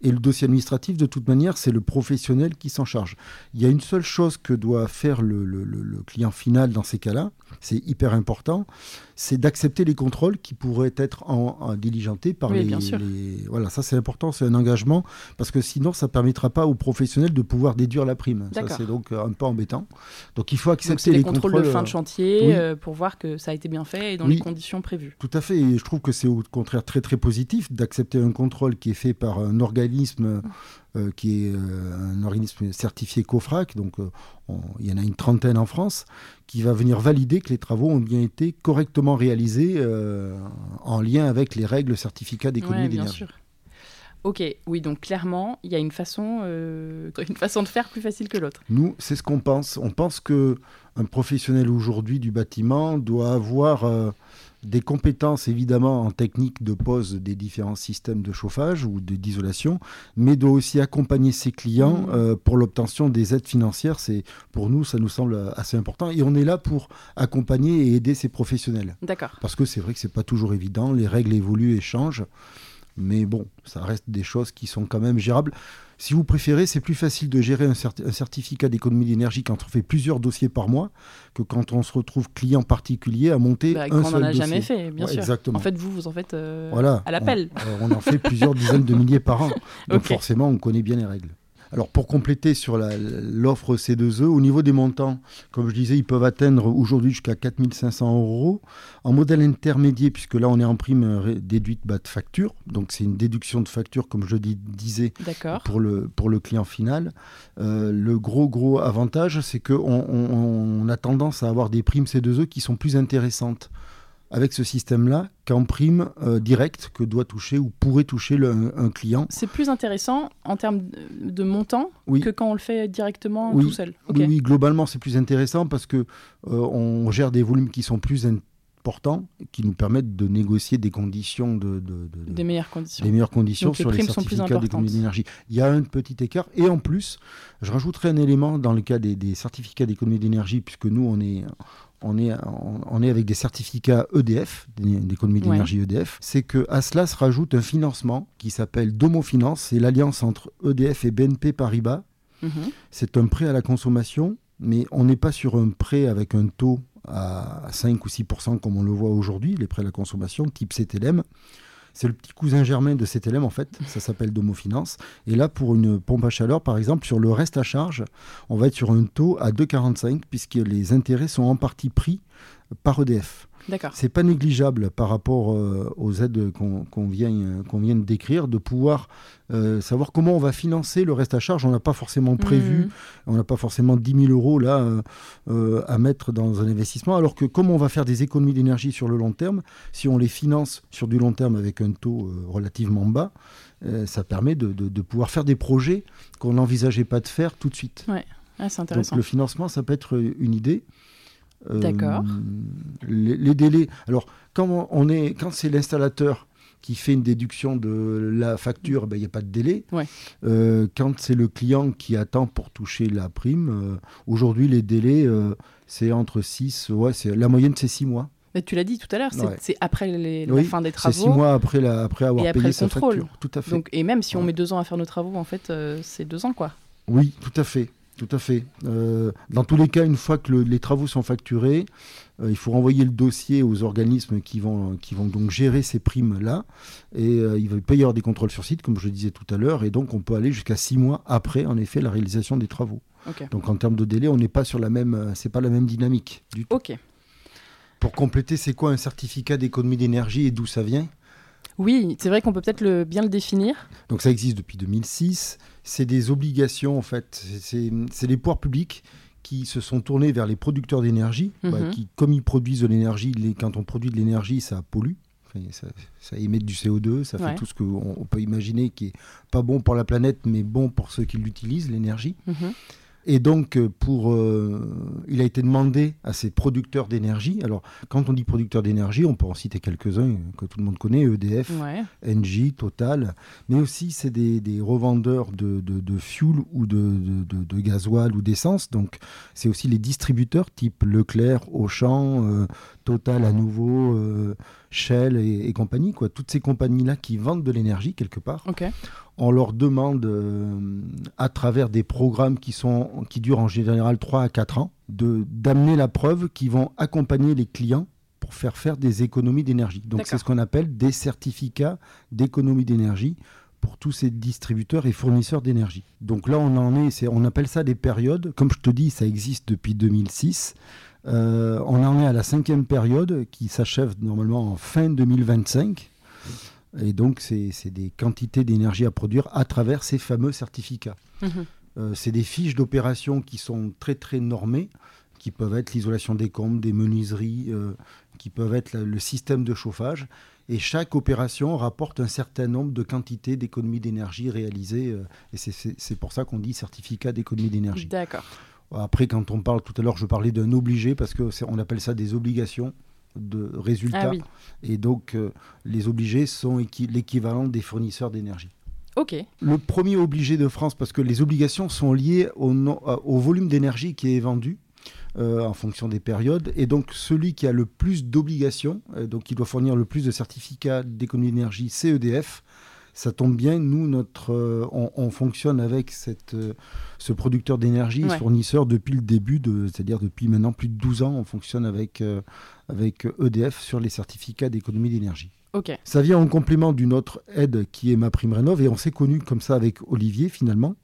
Et le dossier administratif, de toute manière, c'est le professionnel qui s'en charge. Il y a une seule chose que doit faire le, le client final dans ces cas-là, c'est hyper important, c'est d'accepter les contrôles qui pourraient être en, diligentés par les, Voilà, ça c'est important, c'est un engagement, parce que sinon ça ne permettra pas aux professionnels de pouvoir déduire la prime. Ça c'est donc un peu embêtant. Donc il faut accepter les, contrôles, de fin de chantier euh, pour voir que ça a été bien fait et dans les conditions prévues. Tout à fait, et je trouve que c'est au contraire très très positif d'accepter un contrôle qui est fait par un organisme euh, qui est euh, un organisme certifié COFRAC, donc euh, il y en a une trentaine en France, qui va venir valider que les travaux ont bien été correctement réalisés en lien avec les règles certificats d'économie d'énergie. Ok, oui, donc clairement, il y a une façon, une façon de faire plus facile que l'autre. Nous, c'est ce qu'on pense. On pense que un professionnel aujourd'hui du bâtiment doit avoir des compétences évidemment en technique de pose des différents systèmes de chauffage ou d'isolation, mais doit aussi accompagner ses clients mmh. euh, pour l'obtention des aides financières. C'est pour nous, ça nous semble assez important, et on est là pour accompagner et aider ces professionnels. D'accord. Parce que c'est vrai que c'est pas toujours évident, les règles évoluent et changent, mais bon, ça reste des choses qui sont quand même gérables. Si vous préférez, c'est plus facile de gérer un, certificat d'économie d'énergie quand on fait plusieurs dossiers par mois que quand on se retrouve client particulier à monter bah, un seul dossier. On n'en a jamais fait, bien sûr. Exactement. En fait, vous, vous en faites euh, à l'appel. On, on, en fait plusieurs dizaines de milliers par an. Donc forcément, on connaît bien les règles. Alors pour compléter sur l'offre C2E, au niveau des montants, comme je disais, ils peuvent atteindre aujourd'hui jusqu'à 4500 euros. En modèle intermédiaire, puisque là on est en prime déduite bas de facture, donc c'est une déduction de facture, comme je disais, pour le, pour le client final. Euh, le gros gros avantage, c'est qu'on on, a tendance à avoir des primes C2E qui sont plus intéressantes avec ce système-là qu'en prime euh, directe que doit toucher ou pourrait toucher un, client. C'est plus intéressant en termes de montant que quand on le fait directement tout seul. Oui, globalement c'est plus intéressant parce que euh, on gère des volumes qui sont plus importants, qui nous permettent de négocier des conditions de, des meilleures conditions, des meilleures conditions sur les, certificats d'économie d'énergie. Il y a un petit écart et en plus, je rajouterai un élément dans le cas des, des certificats d'économie d'énergie puisque nous on est on est, on, est avec des certificats EDF, d'économie d'énergie EDF, c'est que à cela se rajoute un financement qui s'appelle Domo Finance, c'est l'alliance entre EDF et BNP Paribas. Mhm. C'est un prêt à la consommation, mais on n'est pas sur un prêt avec un taux à 5 ou 6% comme on le voit aujourd'hui, les prêts à la consommation type CTLM. C'est le petit cousin germain de CTLM en fait, ça s'appelle Domofinance. Et là, pour une pompe à chaleur, par exemple, sur le reste à charge, on va être sur un taux à 2,45 puisque les intérêts sont en partie pris par EDF. C'est pas négligeable par rapport euh, aux aides qu'on vient, vient, de décrire, de pouvoir euh, savoir comment on va financer le reste à charge. On n'a pas forcément prévu, mmh. on n'a pas forcément 10 000 euros là euh, à mettre dans un investissement, alors que comme on va faire des économies d'énergie sur le long terme, si on les finance sur du long terme avec un taux relativement bas, ça permet de, de, pouvoir faire des projets qu'on n'envisageait pas de faire tout de suite. Ouais. Ah, Donc le financement, ça peut être une idée. D'accord. Euh, les, délais. Alors, quand, on est, quand c'est l'installateur qui fait une déduction de la facture, ben, il n'y a pas de délai. Euh, quand c'est le client qui attend pour toucher la prime, euh, aujourd'hui, les délais, c'est entre 6, ouais, la moyenne, c'est 6 mois. Mais tu l'as dit tout à l'heure, c'est après la fin des travaux. C'est 6 mois après, la, après avoir payé sa facture. Tout à fait. Donc, et même si on met deux ans à faire nos travaux, en fait, c'est deux ans, quoi. Oui, tout à fait. Tout à fait. Euh, dans tous les cas, une fois que les travaux sont facturés, euh, il faut renvoyer le dossier aux organismes qui vont, qui vont donc gérer ces primes-là. Et euh, il pas y avoir des contrôles sur site, comme je le disais tout à l'heure. Et donc, on peut aller jusqu'à six mois après, en effet, la réalisation des travaux. Donc, en termes de délai, on n'est pas sur la même, c'est pas la même dynamique du tout. Ok. Pour compléter, c'est quoi un certificat d'économie d'énergie et d'où ça vient? Oui, c'est vrai qu'on peut peut-être le, bien le définir. Donc ça existe depuis 2006. C'est des obligations, en fait. C'est les pouvoirs publics qui se sont tournés vers les producteurs d'énergie, bah, mhm. qui, comme ils produisent de l'énergie, quand on produit de l'énergie, ça pollue. ça, émet du CO2, ça fait tout ce qu'on peut imaginer qui est pas bon pour la planète, mais bon pour ceux qui l'utilisent, l'énergie. Mhm. Et donc, euh, pour, euh, il a été demandé à ces producteurs d'énergie. Alors, quand on dit producteurs d'énergie, on peut en citer quelques-uns que tout le monde connaît EDF, Engie, Total, mais aussi c'est des, des, revendeurs de, de, de, fuel ou de, de gasoil ou d'essence. Donc, c'est aussi les distributeurs type Leclerc, Auchan, euh, Total à nouveau, Shell et, compagnie. Quoi. Toutes ces compagnies-là qui vendent de l'énergie quelque part. OK on leur demande, euh, à travers des programmes qui, sont, qui durent en général 3 à 4 ans, d'amener la preuve qu'ils vont accompagner les clients pour faire faire des économies d'énergie. Donc c'est ce qu'on appelle des certificats d'économie d'énergie pour tous ces distributeurs et fournisseurs d'énergie. Donc là, on en est, on appelle ça des périodes. Comme je te dis, ça existe depuis 2006. Euh, on en est à la cinquième période qui s'achève normalement en fin 2025. Et donc, c'est des quantités d'énergie à produire à travers ces fameux certificats. Mhm. c'est des fiches d'opération qui sont très, très normées, qui peuvent être l'isolation des combles, des menuiseries, qui peuvent être le système de chauffage. Et chaque opération rapporte un certain nombre de quantités d'économie d'énergie réalisées. et c'est pour ça qu'on dit certificat d'économie d'énergie. D'accord. Après, quand on parle tout à l'heure, je parlais d'un obligé parce qu'on appelle ça des obligations de résultats. Ah Et donc, euh, les obligés sont l'équivalent des fournisseurs d'énergie. Ok. Le premier obligé de France, parce que les obligations sont liées au, euh, au volume d'énergie qui est vendu. Euh, en fonction des périodes. Et donc, celui qui a le plus d'obligations, donc qui doit fournir le plus de certificats d'économie d'énergie, c'est EDF ça tombe bien, nous, notre, euh, on, fonctionne avec cette, euh, ce producteur d'énergie, ce fournisseur depuis le début, de, c'est-à-dire depuis maintenant plus de 12 ans, on fonctionne avec, euh, avec EDF sur les certificats d'économie d'énergie. Ça vient en complément d'une autre aide qui est ma prime rénov et on s'est connu comme ça avec Olivier finalement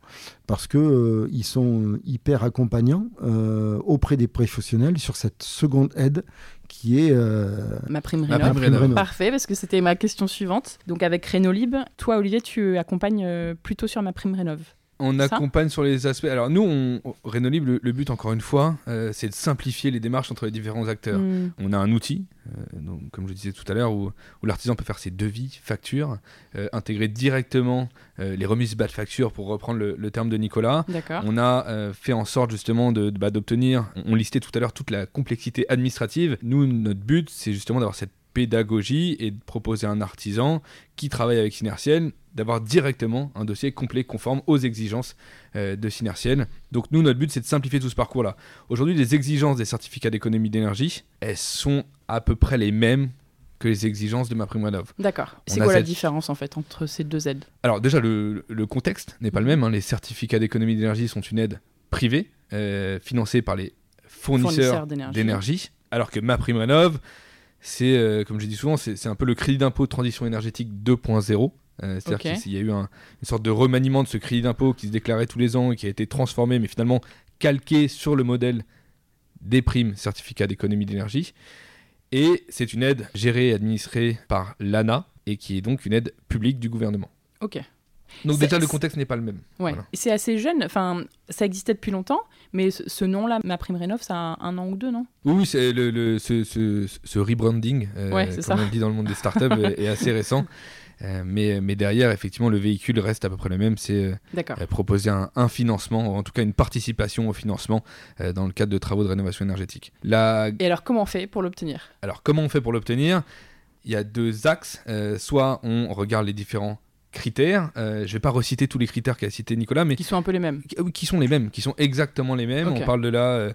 parce que euh, ils sont hyper accompagnants euh, auprès des professionnels sur cette seconde aide qui est euh, ma, prime rénov. Parfait parce que c'était ma question suivante. Donc avec Renolib, toi Olivier, tu accompagnes plutôt sur ma prime rénov. On accompagne sur les aspects. Alors nous, on, Renolib, le, but encore une fois, euh, c'est de simplifier les démarches entre les différents acteurs. Mm. On a un outil, euh, donc, comme je disais tout à l'heure, où, l'artisan peut faire ses devis, factures, euh, intégrer directement les remises bas de facture, pour reprendre le, terme de Nicolas. On a fait en sorte justement de, bah, d'obtenir, on listait tout à l'heure toute la complexité administrative. Nous, notre but, c'est justement d'avoir cette pédagogie et de proposer à un artisan qui travaille avec Synertiel d'avoir directement un dossier complet conforme aux exigences euh, de Synertiel. Donc nous, notre but, c'est de simplifier tout ce parcours-là. Aujourd'hui, les exigences des certificats d'économie d'énergie, elles sont à peu près les mêmes que les exigences de ma prime. D'accord. C'est quoi la différence en fait entre ces deux aides? Alors déjà, le, contexte n'est pas le même. Hein. Les certificats d'économie d'énergie sont une aide privée euh, financée par les fournisseurs, d'énergie, alors que ma prime c'est, euh, comme je dis souvent, c'est un peu le crédit d'impôt de transition énergétique 2.0. Euh, c'est-à-dire qu'il y a eu une sorte de remaniement de ce crédit d'impôt qui se déclarait tous les ans et qui a été transformé, mais finalement calqué sur le modèle des primes certificats d'économie d'énergie. Et c'est une aide gérée et administrée par l'ANA et qui est donc une aide publique du gouvernement. Ok. Donc déjà le contexte n'est pas le même. Ouais. C'est assez jeune. Enfin, ça existait depuis longtemps, mais ce, nom-là, ma prime rénov, ça a un an ou deux, non? Oui, c'est le, ce, ce, rebranding, euh, comme on dit dans le monde des startups, est, assez récent. Euh, mais, mais, derrière, effectivement, le véhicule reste à peu près le même. C'est euh, proposer un, financement, ou en tout cas une participation au financement euh, dans le cadre de travaux de rénovation énergétique. La... Et alors, comment on fait pour l'obtenir? Alors, comment on fait pour l'obtenir? Il y a deux axes. soit on regarde les différents critères. je ne vais pas reciter tous les critères qu'a cité Nicolas, mais qui sont un peu les mêmes. Qui, qui sont les mêmes, qui sont exactement les mêmes. On parle de là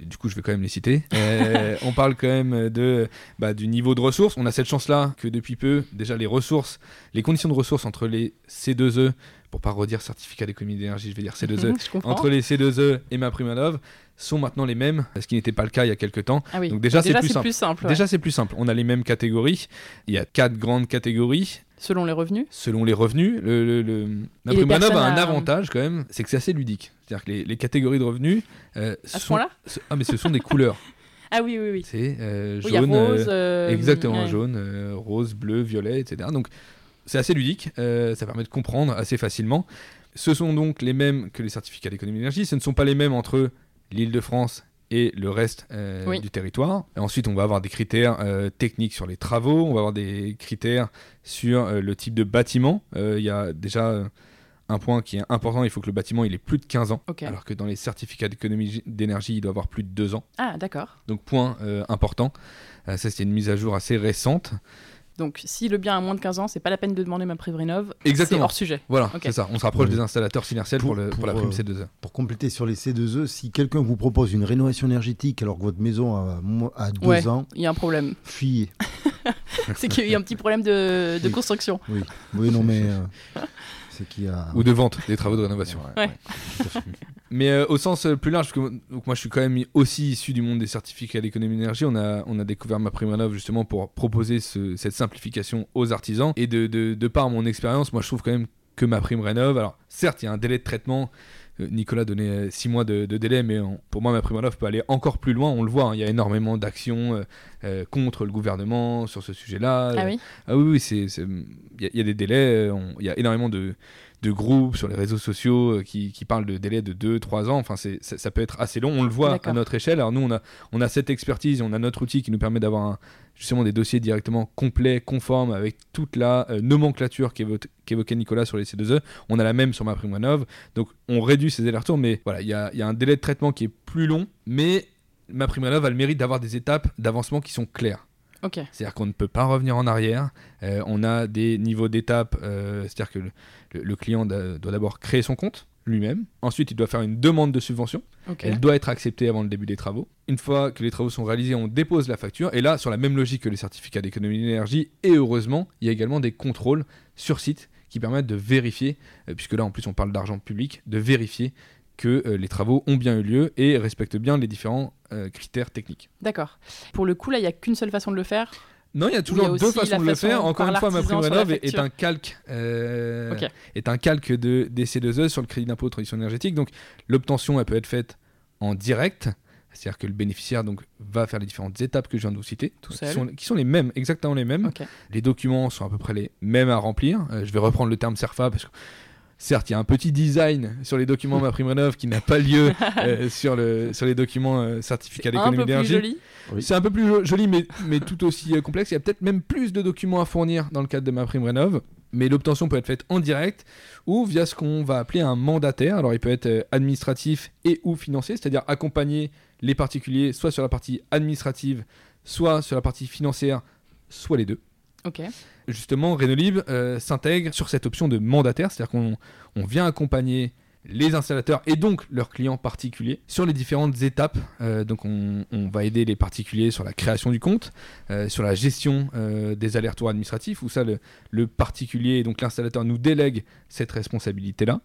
du coup je vais quand même les citer. Euh, on parle quand même de, bah, du niveau de ressources. On a cette chance-là que depuis peu, déjà les ressources, les conditions de ressources entre les C2E, pour pas redire certificat d'économie d'énergie, je vais dire C2E, entre les C2E et ma Primanov sont maintenant les mêmes, ce qui n'était pas le cas il y a quelques temps. Ah Donc déjà, c'est plus, simple. Déjà c'est plus simple. On a les mêmes catégories. Il y a quatre grandes catégories. Selon les revenus Selon les revenus. Le, le, Ma a un avantage quand même, c'est que c'est assez ludique. C'est-à-dire que les, catégories de revenus. Euh, à ce point-là Ah, mais ce sont des couleurs. Ah oui, oui, oui. C'est euh, jaune. rose, euh, exactement, jaune, rose, bleu, violet, etc. Donc c'est assez ludique. ça permet de comprendre assez facilement. Ce sont donc les mêmes que les certificats d'économie d'énergie. Ce ne sont pas les mêmes entre l'île de France et le reste du territoire. Et ensuite, on va avoir des critères techniques sur les travaux, on va avoir des critères sur le type de bâtiment. Il y a déjà un point qui est important, il faut que le bâtiment il ait plus de 15 ans, alors que dans les certificats d'économie d'énergie, il doit avoir plus de 2 ans. Ah, d'accord. Donc point euh, important, euh, ça c'est une mise à jour assez récente. Donc si le bien a moins de 15 ans, c'est pas la peine de demander ma prime rénov, c'est hors sujet. Voilà, c'est ça, on se rapproche des installateurs synertiels pour, la prime C2E. Euh, pour compléter sur les C2E, si quelqu'un vous propose une rénovation énergétique alors que votre maison a, 2 ans, il y a un problème. Fuyez. c'est qu'il y a un petit problème de, construction. Oui, oui non mais... Ou de vente des travaux de rénovation. Mais euh, au sens euh, plus large, parce que donc moi je suis quand même aussi issu du monde des certificats d'économie d'énergie, on a, on a découvert ma prime rénov justement pour proposer cette simplification aux artisans. Et de, de, par mon expérience, moi je trouve quand même que ma prime rénov, alors certes il y a un délai de traitement, euh, Nicolas donnait 6 mois de, délai, mais pour moi, ma prime peut aller encore plus loin. On le voit, hein, il y a énormément d'actions contre le gouvernement sur ce sujet-là. Ah oui? Ah oui, il y, a des délais, il y a énormément de, de groupes sur les réseaux sociaux qui, parlent de délais de 2-3 ans. Enfin, ça peut être assez long. On le voit à notre échelle. Alors nous, on a, on a cette expertise, on a notre outil qui nous permet d'avoir justement des dossiers directement complets, conformes, avec toute la nomenclature qu'évoquait Nicolas sur les C2E. On a la même sur ma MaPrimeRénov. Donc on réduit ces allers-retours, mais voilà, il y a, y a un délai de traitement qui est plus long, mais ma MaPrimeRénov a le mérite d'avoir des étapes d'avancement qui sont claires. C'est-à-dire qu'on ne peut pas revenir en arrière. Euh, on a des niveaux d'étape, euh, c'est-à-dire que le, client doit d'abord créer son compte lui-même. Ensuite, il doit faire une demande de subvention. Elle doit être acceptée avant le début des travaux. Une fois que les travaux sont réalisés, on dépose la facture. Et là, sur la même logique que les certificats d'économie d'énergie, et heureusement, il y a également des contrôles sur site qui permettent de vérifier, euh, puisque là en plus on parle d'argent public, de vérifier que euh, les travaux ont bien eu lieu et respectent bien les différents euh, critères techniques. D'accord. Pour le coup, là, il n'y a qu'une seule façon de le faire? Non, il y a toujours deux façons de le faire. Encore une fois, ma prime rénov est un calque, euh, est un calque de des C2E sur le crédit d'impôt de transition énergétique. Donc, l'obtention, elle peut être faite en direct, c'est-à-dire que le bénéficiaire donc va faire les différentes étapes que je viens de vous citer, qui, sont, qui, sont, les mêmes, exactement les mêmes. Les documents sont à peu près les mêmes à remplir. je vais reprendre le terme CERFA parce que Certes, il y a un petit design sur les documents MaPrimeRénov qui n'a pas lieu euh, sur, le, sur les documents euh, certificats d'économie d'énergie. C'est un peu plus joli, mais, mais tout aussi euh, complexe. Il y a peut-être même plus de documents à fournir dans le cadre de MaPrimeRénov. Mais l'obtention peut être faite en direct ou via ce qu'on va appeler un mandataire. Alors il peut être administratif et ou financier, c'est-à-dire accompagner les particuliers soit sur la partie administrative, soit sur la partie financière, soit les deux. Justement, Renolib euh, s'intègre sur cette option de mandataire, c'est-à-dire qu'on vient accompagner les installateurs et donc leurs clients particuliers sur les différentes étapes. Euh, donc on, va aider les particuliers sur la création du compte, euh, sur la gestion des allers-retours administratifs, où ça le, le particulier, donc l'installateur nous délègue cette responsabilité-là.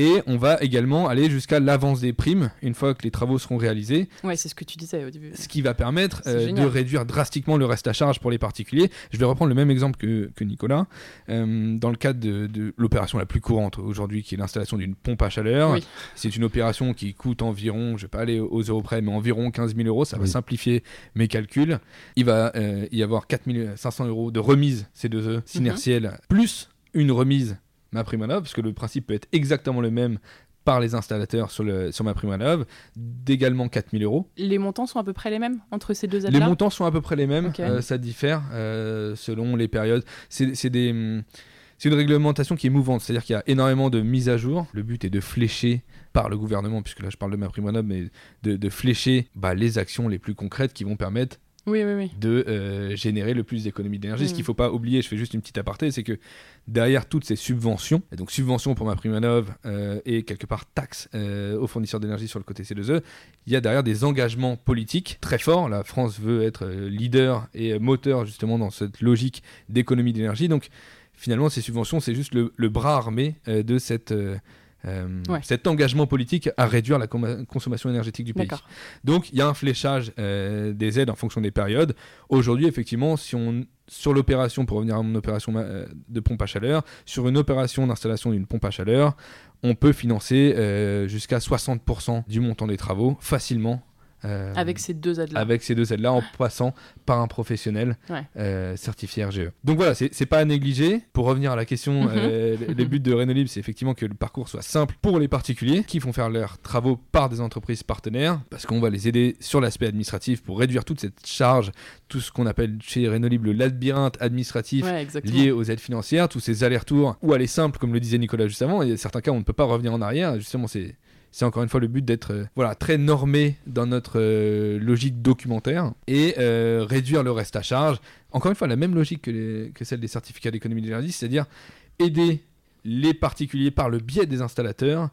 Et on va également aller jusqu'à l'avance des primes une fois que les travaux seront réalisés. Ouais, c'est ce que tu disais au début. Ce qui va permettre euh, de réduire drastiquement le reste à charge pour les particuliers. Je vais reprendre le même exemple que, que Nicolas. Euh, dans le cadre de, l'opération la plus courante aujourd'hui, qui est l'installation d'une pompe à chaleur, c'est une opération qui coûte environ, je ne vais pas aller aux euros près, mais environ 15 000 euros. Ça va simplifier mes calculs. Il va euh, y avoir 4 500 euros de remise C2E mhm. synertielle, plus une remise MaPrimeRénov, parce que le principe peut être exactement le même par les installateurs sur, le, sur MaPrimeRénov, d'également 4000 euros. Les montants sont à peu près les mêmes entre ces deux aides-là Les montants sont à peu près les mêmes, euh, ça diffère euh, selon les périodes. C'est des... C'est une réglementation qui est mouvante, c'est-à-dire qu'il y a énormément de mises à jour. Le but est de flécher par le gouvernement, puisque là je parle de ma mais de, de flécher bah, les actions les plus concrètes qui vont permettre oui, oui, oui. de euh, générer le plus d'économies d'énergie. Ce mm. qu'il ne faut pas oublier, je fais juste une petite aparté, c'est que derrière toutes ces subventions, et donc subventions pour ma prime euh, et quelque part taxes euh, aux fournisseurs d'énergie sur le côté C2E, il y a derrière des engagements politiques très forts. La France veut être euh, leader et moteur justement dans cette logique d'économie d'énergie. Donc finalement, ces subventions, c'est juste le, bras armé de cette euh, cet engagement politique à réduire la consommation énergétique du pays. Donc il y a un fléchage euh, des aides en fonction des périodes. Aujourd'hui, effectivement, si on sur l'opération, pour revenir à mon opération euh, de pompe à chaleur, sur une opération d'installation d'une pompe à chaleur, on peut financer jusqu'à 60% du montant des travaux facilement euh, avec ces deux aides-là. Avec ces deux aides-là, en passant par un professionnel euh, certifié RGE. Donc voilà, c'est pas à négliger. Pour revenir à la question, mhm. euh, le but de Renolib, c'est effectivement que le parcours soit simple pour les particuliers qui font faire leurs travaux par des entreprises partenaires, parce qu'on va les aider sur l'aspect administratif pour réduire toute cette charge, tout ce qu'on appelle chez Renolib le labyrinthe administratif lié aux aides financières, tous ces allers-retours, ou aller simple, comme le disait Nicolas juste avant. Il y a certains cas où on ne peut pas revenir en arrière. Justement, c'est c'est encore une fois le but d'être euh, voilà, très normé dans notre euh, logique documentaire et euh, réduire le reste à charge. Encore une fois, la même logique que, que celle des certificats d'économie d'énergie, c'est-à-dire aider les particuliers par le biais des installateurs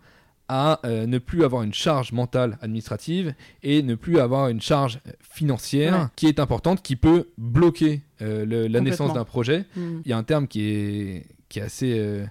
à ne plus avoir une charge mentale administrative et ne plus avoir une charge financière qui est importante, qui peut bloquer la naissance d'un projet. Hmm. Il y a un terme qui est, qui est assez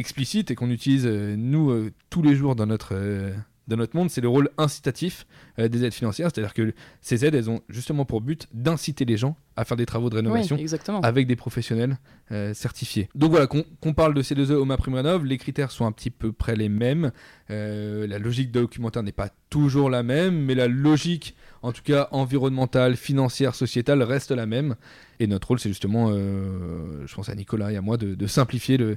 explicite et qu'on utilise euh, nous euh, tous les jours dans notre euh, dans notre monde, c'est le rôle incitatif euh, des aides financières. C'est-à-dire que ces aides, elles ont justement pour but d'inciter les gens à faire des travaux de rénovation avec des professionnels euh, certifiés. Donc voilà, qu'on parle de C2E au MaPrimeRénov, les critères sont un petit peu près les mêmes. Euh, la logique documentaire n'est pas toujours la même, mais la logique, en tout cas environnementale, financière, sociétale, reste la même. Et notre rôle, c'est justement, je pense à Nicolas et à moi, de simplifier le,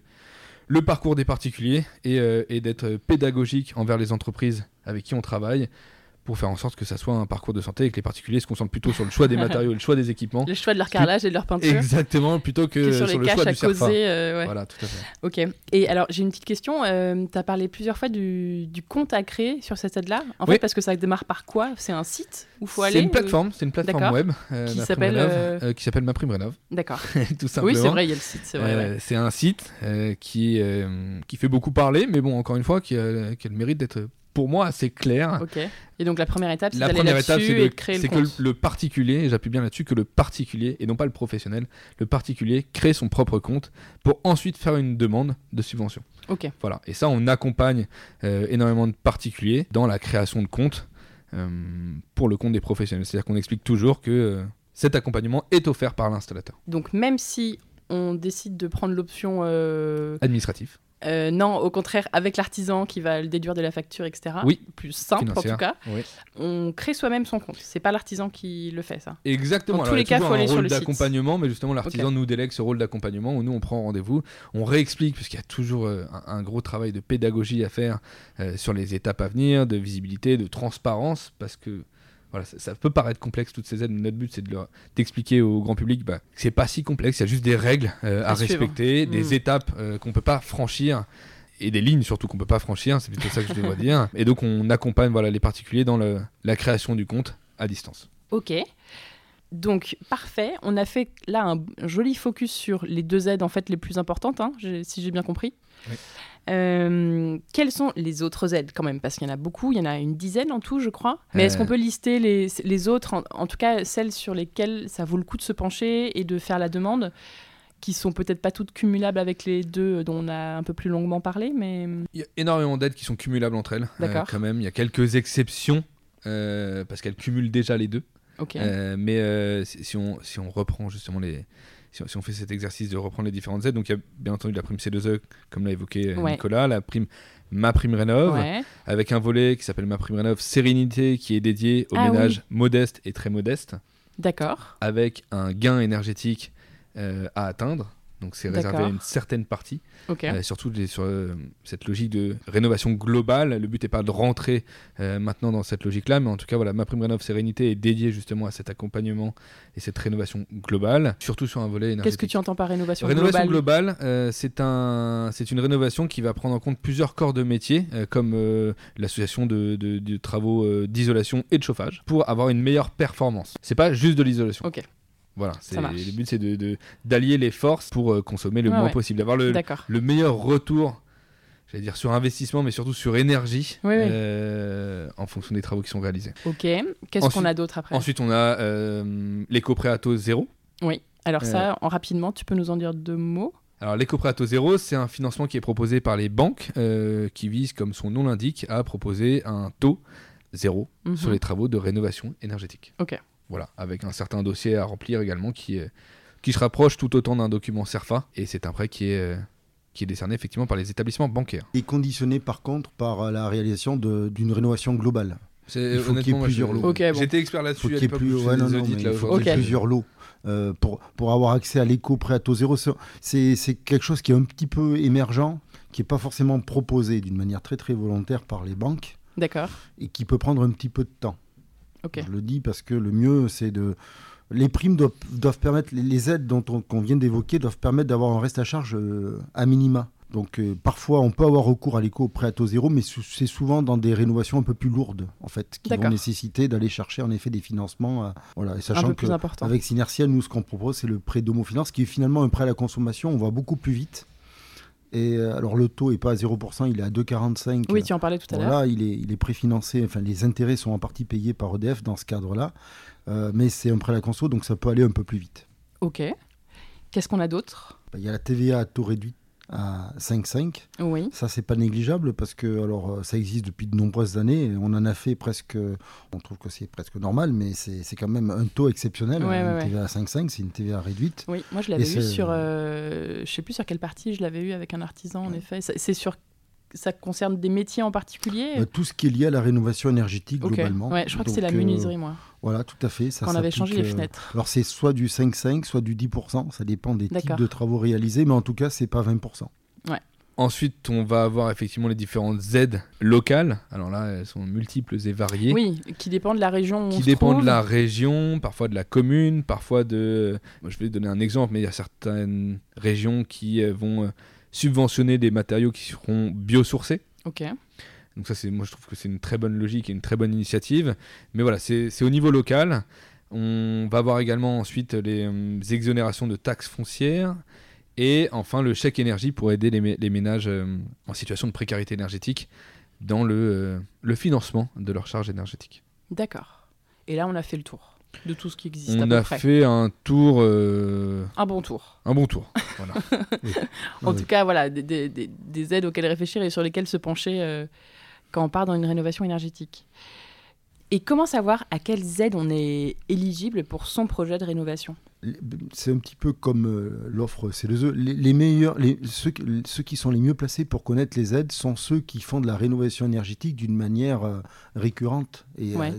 le parcours des particuliers et, euh, et d'être pédagogique envers les entreprises avec qui on travaille pour faire en sorte que ça soit un parcours de santé et que les particuliers se concentrent plutôt sur le choix des matériaux et le choix des équipements. Le choix de leur carrelage et de leur peinture. Exactement, plutôt que, sur, le choix du causer, euh, Voilà, tout à fait. Ok. Et alors, j'ai une petite question. Euh, tu as parlé plusieurs fois du, du, compte à créer sur cette aide-là. En fait, parce que ça démarre par quoi? C'est un site où faut aller C'est une plateforme, c'est une plateforme web euh, qui s'appelle qui s'appelle Ma Prime Rénov. D'accord. tout simplement. Oui, c'est vrai, il y a le site. C'est C'est un site qui qui fait beaucoup parler, mais bon, encore une fois, qui a, qui a le mérite d'être pour moi assez clair. Ok. Et donc la première étape, c'est la première étape, c'est créer le que le particulier, et j'appuie bien là-dessus, que le particulier et non pas le professionnel, le particulier crée son propre compte pour ensuite faire une demande de subvention. Ok. Voilà. Et ça, on accompagne euh, énormément de particuliers dans la création de comptes euh, pour le compte des professionnels. C'est-à-dire qu'on explique toujours que euh, cet accompagnement est offert par l'installateur. Donc même si on décide de prendre l'option administrative euh, non, au contraire, avec l'artisan qui va le déduire de la facture, etc. Oui. Plus simple en tout cas. On crée soi-même son compte. C'est pas l'artisan qui le fait, ça. Exactement. Dans tous les cas, il faut aller sur le d'accompagnement, mais justement, l'artisan nous délègue ce rôle d'accompagnement où nous on prend rendez-vous, on réexplique puisqu'il y a toujours euh, un, gros travail de pédagogie à faire euh, sur les étapes à venir, de visibilité, de transparence, parce que voilà, ça, peut paraître complexe toutes ces aides, mais notre but c'est d'expliquer au grand public bah, que c'est pas si complexe, il y a juste des règles euh, à, respecter, des mm. étapes euh, qu'on peut pas franchir et des lignes surtout qu'on peut pas franchir, c'est plutôt ça que je devrais dire. Et donc on accompagne voilà, les particuliers dans le, la création du compte à distance. Ok. Donc parfait, on a fait là un joli focus sur les deux aides en fait les plus importantes, hein, si j'ai bien compris. Oui. Euh, quelles sont les autres aides quand même? Parce qu'il y en a beaucoup, il y en a une dizaine en tout, je crois. Mais est-ce qu'on euh. peut lister les, les autres, en, tout cas celles sur lesquelles ça vaut le coup de se pencher et de faire la demande qui sont peut-être pas toutes cumulables avec les deux dont on a un peu plus longuement parlé, mais... Il y a énormément d'aides qui sont cumulables entre elles, euh, quand même. Il y a quelques exceptions, parce qu'elles cumulent déjà les deux. Mais si, on, si on reprend justement les, si, on fait cet exercice de reprendre les différentes aides, donc il y a bien entendu la prime C2E, comme l'a évoqué euh, Nicolas, la prime Ma Prime Rénov, avec un volet qui s'appelle Ma Prime Rénov Sérénité, qui est dédié aux ah ménages modestes et très modestes. D'accord. Avec un gain énergétique euh, à atteindre. Donc c'est réservé à une certaine partie. Euh, surtout sur euh, cette logique de rénovation globale. Le but n'est pas de rentrer euh, maintenant dans cette logique-là, mais en tout cas, voilà, ma prime rénov Sérénité est dédiée justement à cet accompagnement et cette rénovation globale, surtout sur un volet énergétique. Qu'est-ce que tu entends par rénovation, rénovation globale c'est un, c'est une rénovation qui va prendre en compte plusieurs corps de métier, comme l'association de, de, travaux d'isolation et de chauffage, pour avoir une meilleure performance. C'est pas juste de l'isolation. Ok. Voilà, le but c'est de, d'allier les forces pour euh, consommer le moins possible, d'avoir le, le meilleur retour, j'allais dire sur investissement, mais surtout sur énergie, euh, en fonction des travaux qui sont réalisés. Ok, qu'est-ce qu'on a d'autre après? Ensuite, on a euh, l'éco-préato zéro. Oui, alors ça, en rapidement, tu peux nous en dire deux mots? Alors l'éco-préato zéro, c'est un financement qui est proposé par les banques, qui vise, comme son nom l'indique, à proposer un taux zéro mhm. sur les travaux de rénovation énergétique. Ok. Voilà, avec un certain dossier à remplir également qui, qui se rapproche tout autant d'un document CERFA. Et c'est un prêt qui est, qui est décerné effectivement par les établissements bancaires. Et conditionné par contre par la réalisation d'une rénovation globale. Il faut qu'il y ait plusieurs lots. J'étais expert là-dessus. Il faut qu'il y ait plusieurs lots. Euh, pour, pour avoir accès à l'éco prêt à taux zéro, c'est quelque chose qui est un petit peu émergent, qui n'est pas forcément proposé d'une manière très très volontaire par les banques. D'accord. Et qui peut prendre un petit peu de temps. Je le dis parce que le mieux, c'est de. Les primes doivent, permettre, les aides dont on, qu'on vient d'évoquer doivent permettre d'avoir un reste à charge euh, à minima. Donc euh, parfois, on peut avoir recours à l'éco prêt à taux zéro, mais c'est souvent dans des rénovations un peu plus lourdes, en fait, qui vont nécessiter d'aller chercher en effet des financements. Euh, voilà, et sachant qu'avec Synertiel, nous, ce qu'on propose, c'est le prêt d'homofinance, qui est finalement un prêt à la consommation. On va beaucoup plus vite. Et euh, alors le taux n'est pas à 0%, il est à 2,45. Oui, tu en parlais tout à l'heure. Il est, il est préfinancé, enfin les intérêts sont en partie payés par EDF dans ce cadre-là. Euh, mais c'est un prêt à la conso, donc ça peut aller un peu plus vite. Ok. Qu'est-ce qu'on a d'autre? Bah, Il y a la TVA à taux réduit à 5,5. Oui. Ça, c'est pas négligeable parce que alors, euh, ça existe depuis de nombreuses années. On en a fait presque, on trouve que c'est presque normal, mais c'est quand même un taux exceptionnel. Ouais, une ouais, TVA à 5,5, c'est une TVA réduite. Oui, moi je l'avais eu sur, euh, je sais plus sur quelle partie, je l'avais eu avec un artisan en effet. C'est sur ça concerne des métiers en particulier? Bah, Tout ce qui est lié à la rénovation énergétique globalement. Ouais, je crois que c'est la menuiserie, moi. Voilà, tout à fait. Ça Quand on avait changé les fenêtres. alors c'est soit du 5,5, soit du 10%, ça dépend des types de travaux réalisés, mais en tout cas, c'est pas 20%. Ouais. Ensuite, on va avoir effectivement les différentes aides locales. Alors là, elles sont multiples et variées. Oui, qui dépendent de la région. Où qui dépendent de la région, parfois de la commune, parfois de. je vais donner un exemple, mais il y a certaines régions qui euh, vont euh, subventionner des matériaux qui seront biosourcés. Ok. Donc ça, c'est, moi, je trouve que c'est une très bonne logique et une très bonne initiative. Mais voilà, c'est, au niveau local. On va avoir également ensuite les, euh, exonérations de taxes foncières. Et enfin, le chèque énergie pour aider les, ménages euh, en situation de précarité énergétique dans le, euh, le financement de leur charge énergétique. D'accord. Et là, on a fait le tour de tout ce qui existe. On a fait un tour. Euh, un bon tour. Un bon tour. voilà. En tout cas, voilà, des, des, des, aides auxquelles réfléchir et sur lesquelles se pencher euh, quand on part dans une rénovation énergétique. Et comment savoir à quelles aides on est éligible pour son projet de rénovation? C'est un petit peu comme euh, l'offre C2E. Les, meilleurs, les, ceux, ceux, qui sont les mieux placés pour connaître les aides sont ceux qui font de la rénovation énergétique d'une manière euh, récurrente et euh,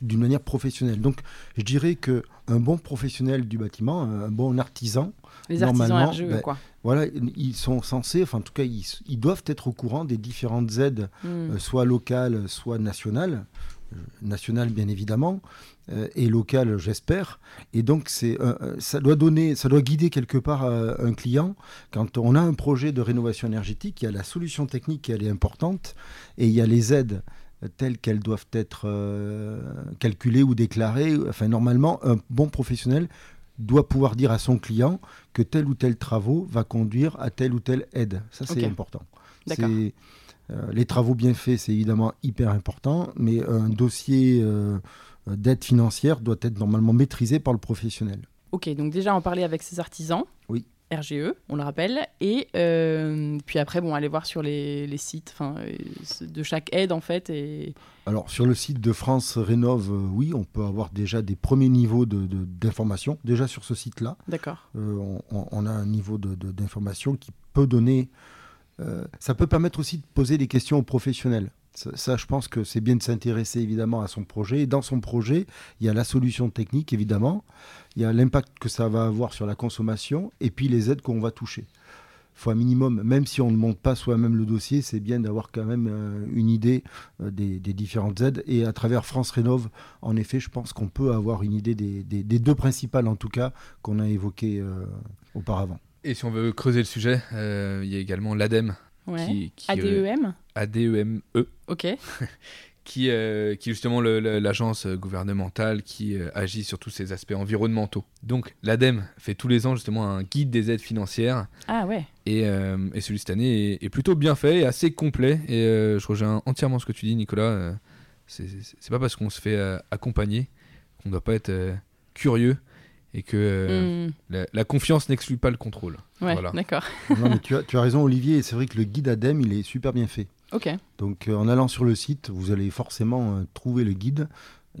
d'une manière professionnelle. Donc, je dirais que un bon professionnel du bâtiment, un bon artisan, les normalement, artisans ben, quoi. Voilà, ils sont censés, enfin en tout cas, ils, ils doivent être au courant des différentes aides, hmm. soit locales, soit nationales, nationales bien évidemment, euh, et local, j'espère. Et donc, c'est, euh, euh, ça doit donner, ça doit guider quelque part un client. Quand on a un projet de rénovation énergétique, il y a la solution technique qui elle est importante, et il y a les aides telles qu'elles doivent être calculées ou déclarées. Enfin, normalement, un bon professionnel doit pouvoir dire à son client que tel ou tel travaux va conduire à telle ou telle aide. Ça, c'est important. les travaux bien faits, c'est évidemment hyper important, mais un dossier euh, d'aide financière doit être normalement maîtrisée par le professionnel. Ok, donc déjà en parler avec ses artisans. Oui. RGE, on le rappelle, et euh, puis après, bon, aller voir sur les, sites euh, de chaque aide en fait. Et... Alors sur le site de France Rénove, oui, on peut avoir déjà des premiers niveaux d'information, de, déjà sur ce site-là. D'accord. on, a un niveau d'information qui peut donner, ça peut permettre aussi de poser des questions aux professionnels. Ça, je pense que c'est bien de s'intéresser évidemment à son projet. Et dans son projet, il y a la solution technique, évidemment. Il y a l'impact que ça va avoir sur la consommation et puis les aides qu'on va toucher. Il faut un minimum, même si on ne monte pas soi-même le dossier, c'est bien d'avoir quand même euh, une idée euh, des, différentes aides. Et à travers France Rénove, en effet, je pense qu'on peut avoir une idée des, deux principales, en tout cas, qu'on a évoquées euh, auparavant. Et si on veut creuser le sujet, il y a également l'ADEME Qui, ADEM ADEME. E. Ok. qui, euh, qui est justement l'agence gouvernementale qui euh, agit sur tous ces aspects environnementaux. Donc l'ADEME fait tous les ans justement un guide des aides financières. Ah ouais. Et, euh, et celui cette année est, plutôt bien fait et assez complet. Et je rejoins entièrement ce que tu dis, Nicolas. c'est pas parce qu'on se fait accompagner qu'on ne doit pas être curieux et que hmm. la, confiance n'exclut pas le contrôle. Ouais, d'accord. tu as, tu as raison, Olivier. C'est vrai que le guide ADEME, il est super bien fait. Donc euh, en allant sur le site, vous allez forcément euh, trouver le guide.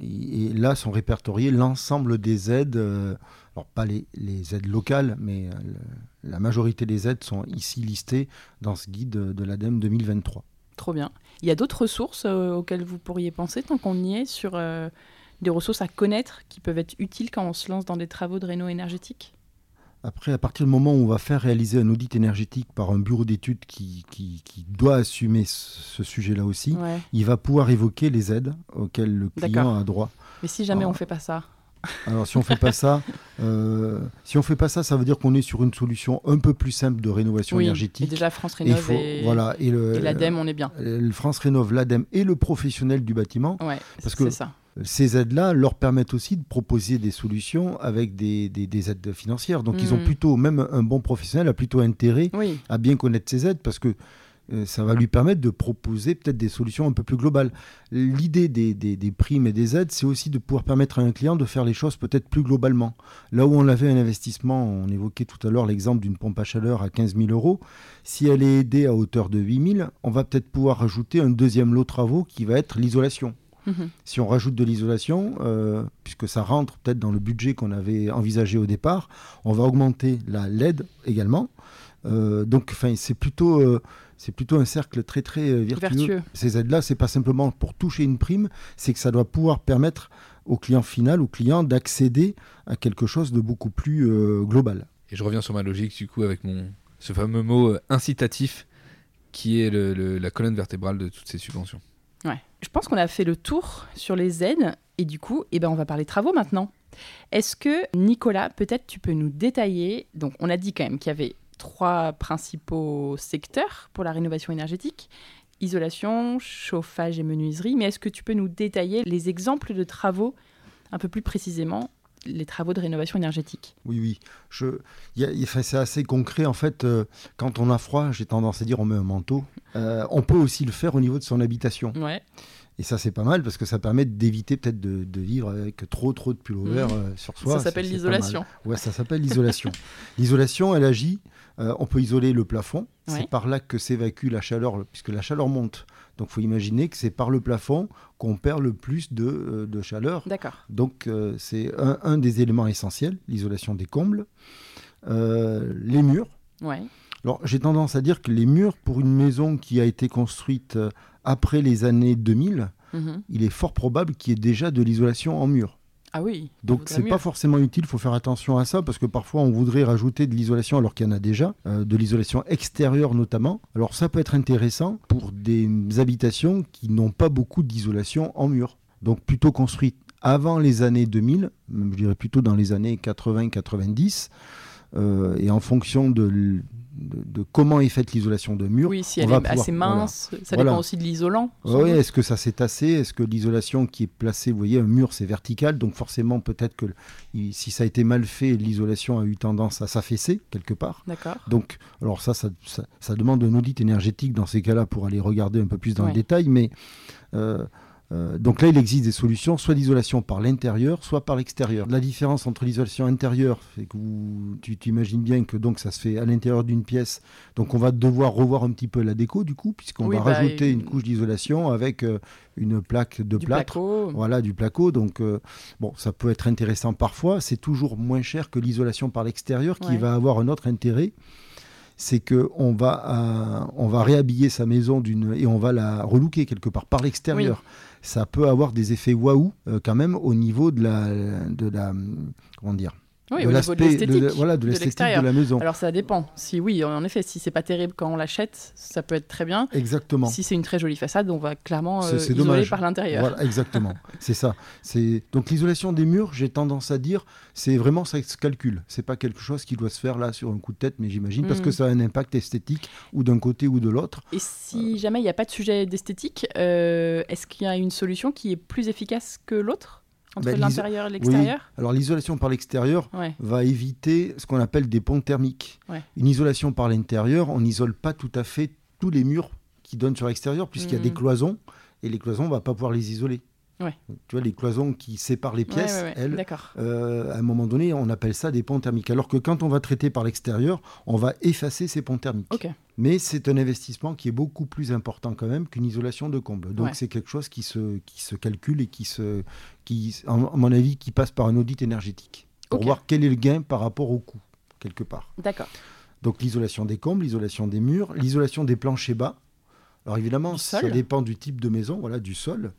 Et, là sont répertoriés l'ensemble des aides, euh, alors pas les, aides locales, mais la majorité des aides sont ici listées dans ce guide de l'ADEME 2023. Trop bien. Il y a d'autres ressources auxquelles vous pourriez penser tant qu'on y est sur des ressources à connaître qui peuvent être utiles quand on se lance dans des travaux de réno énergétique après, à partir du moment où on va faire réaliser un audit énergétique par un bureau d'études qui, qui, doit assumer ce, sujet-là aussi, il va pouvoir évoquer les aides auxquelles le client a droit. Mais si jamais on ne fait pas ça alors si on fait pas ça, euh, si on fait pas ça, ça veut dire qu'on est sur une solution un peu plus simple de rénovation oui, énergétique. Et déjà France Rénove et, voilà, et, l'ADEME, on est bien. Le France Rénove, l'ADEME et le professionnel du bâtiment. Ouais, parce que ça ces aides-là leur permettent aussi de proposer des solutions avec des, des, aides financières. Donc, ils ont mm. plutôt, même un bon professionnel a plutôt intérêt à bien connaître ces aides parce que euh, ça va lui permettre de proposer peut-être des solutions un peu plus globales. L'idée des, des, primes et des aides, c'est aussi de pouvoir permettre à un client de faire les choses peut-être plus globalement. Là où on avait un investissement, on évoquait tout à l'heure l'exemple d'une pompe à chaleur à 15 000 euros, si elle est aidée à hauteur de 8 000, on va peut-être pouvoir rajouter un deuxième lot de travaux qui va être l'isolation. Mhm. Si on rajoute de l'isolation, euh, puisque ça rentre peut-être dans le budget qu'on avait envisagé au départ, on va augmenter la LED également. Euh, donc, c'est plutôt, euh, c'est plutôt un cercle très très vertueux. Ces aides-là, c'est pas simplement pour toucher une prime, c'est que ça doit pouvoir permettre au client final, au client, d'accéder à quelque chose de beaucoup plus global. Et je reviens sur ma logique du coup avec mon ce fameux mot incitatif qui est la colonne vertébrale de toutes ces subventions. Je pense qu'on a fait le tour sur les aides et du coup, eh ben, on va parler travaux maintenant. Est-ce que Nicolas, peut-être tu peux nous détailler Donc, on a dit quand même qu'il y avait trois principaux secteurs pour la rénovation énergétique isolation, chauffage et menuiserie. Mais est-ce que tu peux nous détailler les exemples de travaux un peu plus précisément les travaux de rénovation énergétique. Oui, oui. Je, c'est assez concret. En fait, euh, quand on a froid, j'ai tendance à dire on met un manteau. Euh, on peut aussi le faire au niveau de son habitation. Ouais. Et ça, c'est pas mal parce que ça permet d'éviter peut-être de, vivre avec trop, trop de pullover mmh. euh, sur soi. Ça s'appelle l'isolation. Ouais, ça s'appelle l'isolation. l'isolation, elle agit. on peut isoler le plafond. C'est par là que s'évacue la chaleur, puisque la chaleur monte. Donc, il faut imaginer que c'est par le plafond qu'on perd le plus de, euh, de chaleur. D'accord. Donc, euh, c'est un, un, des éléments essentiels, l'isolation des combles. Euh, les murs. Ouais. Alors, j'ai tendance à dire que les murs, pour une maison qui a été construite après les années 2000, mhm. il est fort probable qu'il y ait déjà de l'isolation en mur. Ah oui. Donc c'est pas forcément utile, il faut faire attention à ça parce que parfois on voudrait rajouter de l'isolation alors qu'il y en a déjà, euh, de l'isolation extérieure notamment. Alors ça peut être intéressant pour des habitations qui n'ont pas beaucoup d'isolation en mur. Donc plutôt construites avant les années 2000, je dirais plutôt dans les années 80-90, euh, et en fonction de, de, comment est faite l'isolation de mur. Oui, si elle est assez mince, ça dépend aussi de l'isolant. Oui, est-ce que ça s'est tassé? Est-ce que l'isolation qui est placée, vous voyez, un mur c'est vertical, donc forcément peut-être que si ça a été mal fait, l'isolation a eu tendance à s'affaisser quelque part. D'accord. Donc, alors ça ça, ça, demande un audit énergétique dans ces cas-là pour aller regarder un peu plus dans le détail, mais euh, euh, donc là, il existe des solutions, soit d'isolation par l'intérieur, soit par l'extérieur. La différence entre l'isolation intérieure, c'est que tu t'imagines bien que donc ça se fait à l'intérieur d'une pièce, donc on va devoir revoir un petit peu la déco du coup, puisqu'on va bah, rajouter une... couche d'isolation avec euh, une plaque de du plâtre, placo. voilà, du placo. Donc euh, bon, ça peut être intéressant parfois. C'est toujours moins cher que l'isolation par l'extérieur, qui va avoir un autre intérêt c'est qu'on va, on va réhabiller sa maison et on va la relooker quelque part par l'extérieur ça peut avoir des effets waouh euh, quand même au niveau de la, de la comment dire oui, de l'aspect de, voilà, de l'esthétique de, la maison. Alors ça dépend. Si oui, en effet, si c'est pas terrible quand on l'achète, ça peut être très bien. Exactement. Si c'est une très jolie façade, on va clairement euh, isoler par l'intérieur. Voilà, exactement. c'est ça. C'est donc l'isolation des murs. J'ai tendance à dire, c'est vraiment ça se calcule. C'est pas quelque chose qui doit se faire là sur un coup de tête, mais j'imagine parce que mm. ça a un impact esthétique ou d'un côté ou de l'autre. Et si jamais il n'y a pas de sujet d'esthétique, euh, est-ce qu'il y a une solution qui est plus efficace que l'autre? Entre ben, l'intérieur et l'extérieur Alors l'isolation par l'extérieur va éviter ce qu'on appelle des ponts thermiques. Une isolation par l'intérieur, on n'isole pas tout à fait tous les murs qui donnent sur l'extérieur puisqu'il y a des mmh. cloisons et les cloisons, on ne va pas pouvoir les isoler. Tu vois, les cloisons qui séparent les pièces, elles, euh, à un moment donné, on appelle ça des ponts thermiques. Alors que quand on va traiter par l'extérieur, on va effacer ces ponts thermiques. Mais c'est un investissement qui est beaucoup plus important quand même qu'une isolation de comble. Donc c'est quelque chose qui se, qui se calcule et qui, se, qui, à mon avis, qui passe par un audit énergétique pour voir quel est le gain par rapport au coût, quelque part. D'accord. Donc l'isolation des combles, l'isolation des murs, l'isolation des planchers bas. Alors évidemment, ça dépend du type de maison, voilà, du sol.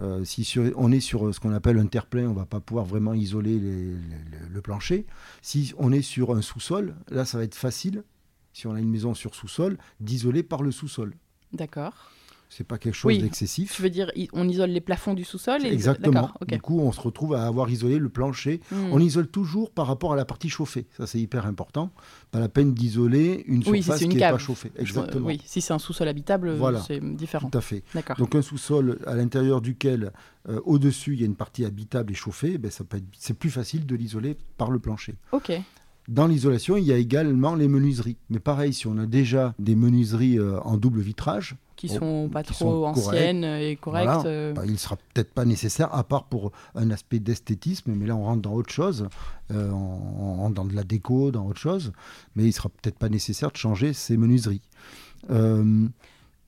Euh, si on est sur ce qu'on appelle un terre-plein, on ne va pas pouvoir vraiment isoler le plancher. Si on est sur un sous-sol, là, ça va être facile, si on a une maison sur sous-sol, d'isoler par le sous-sol. D'accord. C'est pas quelque chose d'excessif. Tu veux dire, on isole les plafonds du sous-sol Exactement. Du coup, on se retrouve à avoir isolé le plancher. Hmm. On isole toujours par rapport à la partie chauffée. Ça, c'est hyper important. Pas la peine d'isoler une surface qui n'est pas chauffée. Exactement. Oui, si c'est un sous-sol habitable, c'est différent. Tout à fait. Donc un sous-sol à l'intérieur duquel, euh, au-dessus, il y a une partie habitable et chauffée, ben, ça peut être, c'est plus facile de l'isoler par le plancher. Ok. Dans l'isolation, il y a également les menuiseries. Mais pareil, si on a déjà des menuiseries euh, en double vitrage, qui oh, sont pas trop anciennes et correctes. Euh. Bah, il ne sera peut-être pas nécessaire, à part pour un aspect d'esthétisme, mais là on rentre dans autre chose, euh, on, rentre dans de la déco, dans autre chose, mais il ne sera peut-être pas nécessaire de changer ces menuiseries.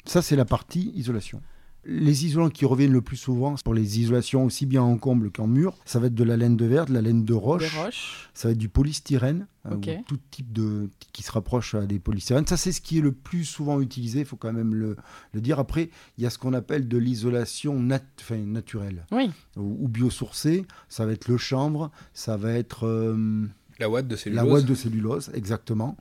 ça, c'est la partie isolation. Les isolants qui reviennent le plus souvent pour les isolations aussi bien en comble qu'en mur, ça va être de la laine de verre, de la laine de roche, ça va être du polystyrène, euh, tout type de qui se rapproche à des polystyrènes. Ça c'est ce qui est le plus souvent utilisé, il faut quand même le, dire. Après, il y a ce qu'on appelle de l'isolation naturelle ou, biosourcée. Ça va être le chanvre, ça va être euh, la ouate de cellulose. La ouate de cellulose, exactement.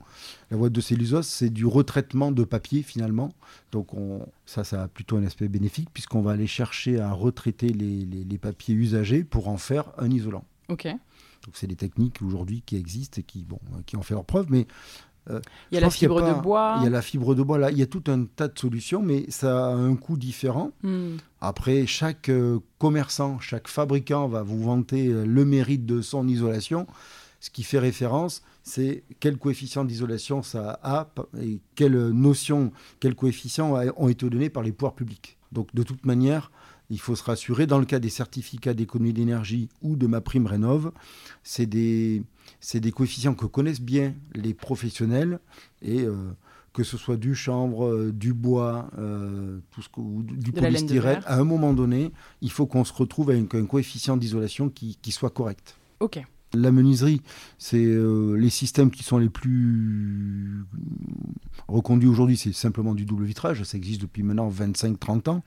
La ouate de cellulose, c'est du retraitement de papier finalement. Donc on, ça, ça a plutôt un aspect bénéfique puisqu'on va aller chercher à retraiter les, papiers usagés pour en faire un isolant. Ok. Donc c'est des techniques aujourd'hui qui existent et qui, bon, qui ont fait leur preuve, mais euh, il y a la fibre de bois. Il y a la fibre de bois, là, il y a tout un tas de solutions, mais ça a un coût différent. Hmm. Après, chaque euh, commerçant, chaque fabricant va vous vanter euh, le mérite de son isolation ce qui fait référence, c'est quel coefficient d'isolation ça a et quelles notions, quels coefficients ont été donnés par les pouvoirs publics. Donc de toute manière, il faut se rassurer, dans le cas des certificats d'économie d'énergie ou de ma prime rénov, c'est des, des coefficients que connaissent bien les professionnels et euh, que ce soit du chanvre, euh, du bois, euh, tout ce du polystyrène, à un moment donné, il faut qu'on se retrouve avec un coefficient d'isolation qui, qui soit correct. Ok. La menuiserie, c'est euh, les systèmes qui sont les plus reconduits aujourd'hui, c'est simplement du double vitrage. Ça existe depuis maintenant 25-30 ans.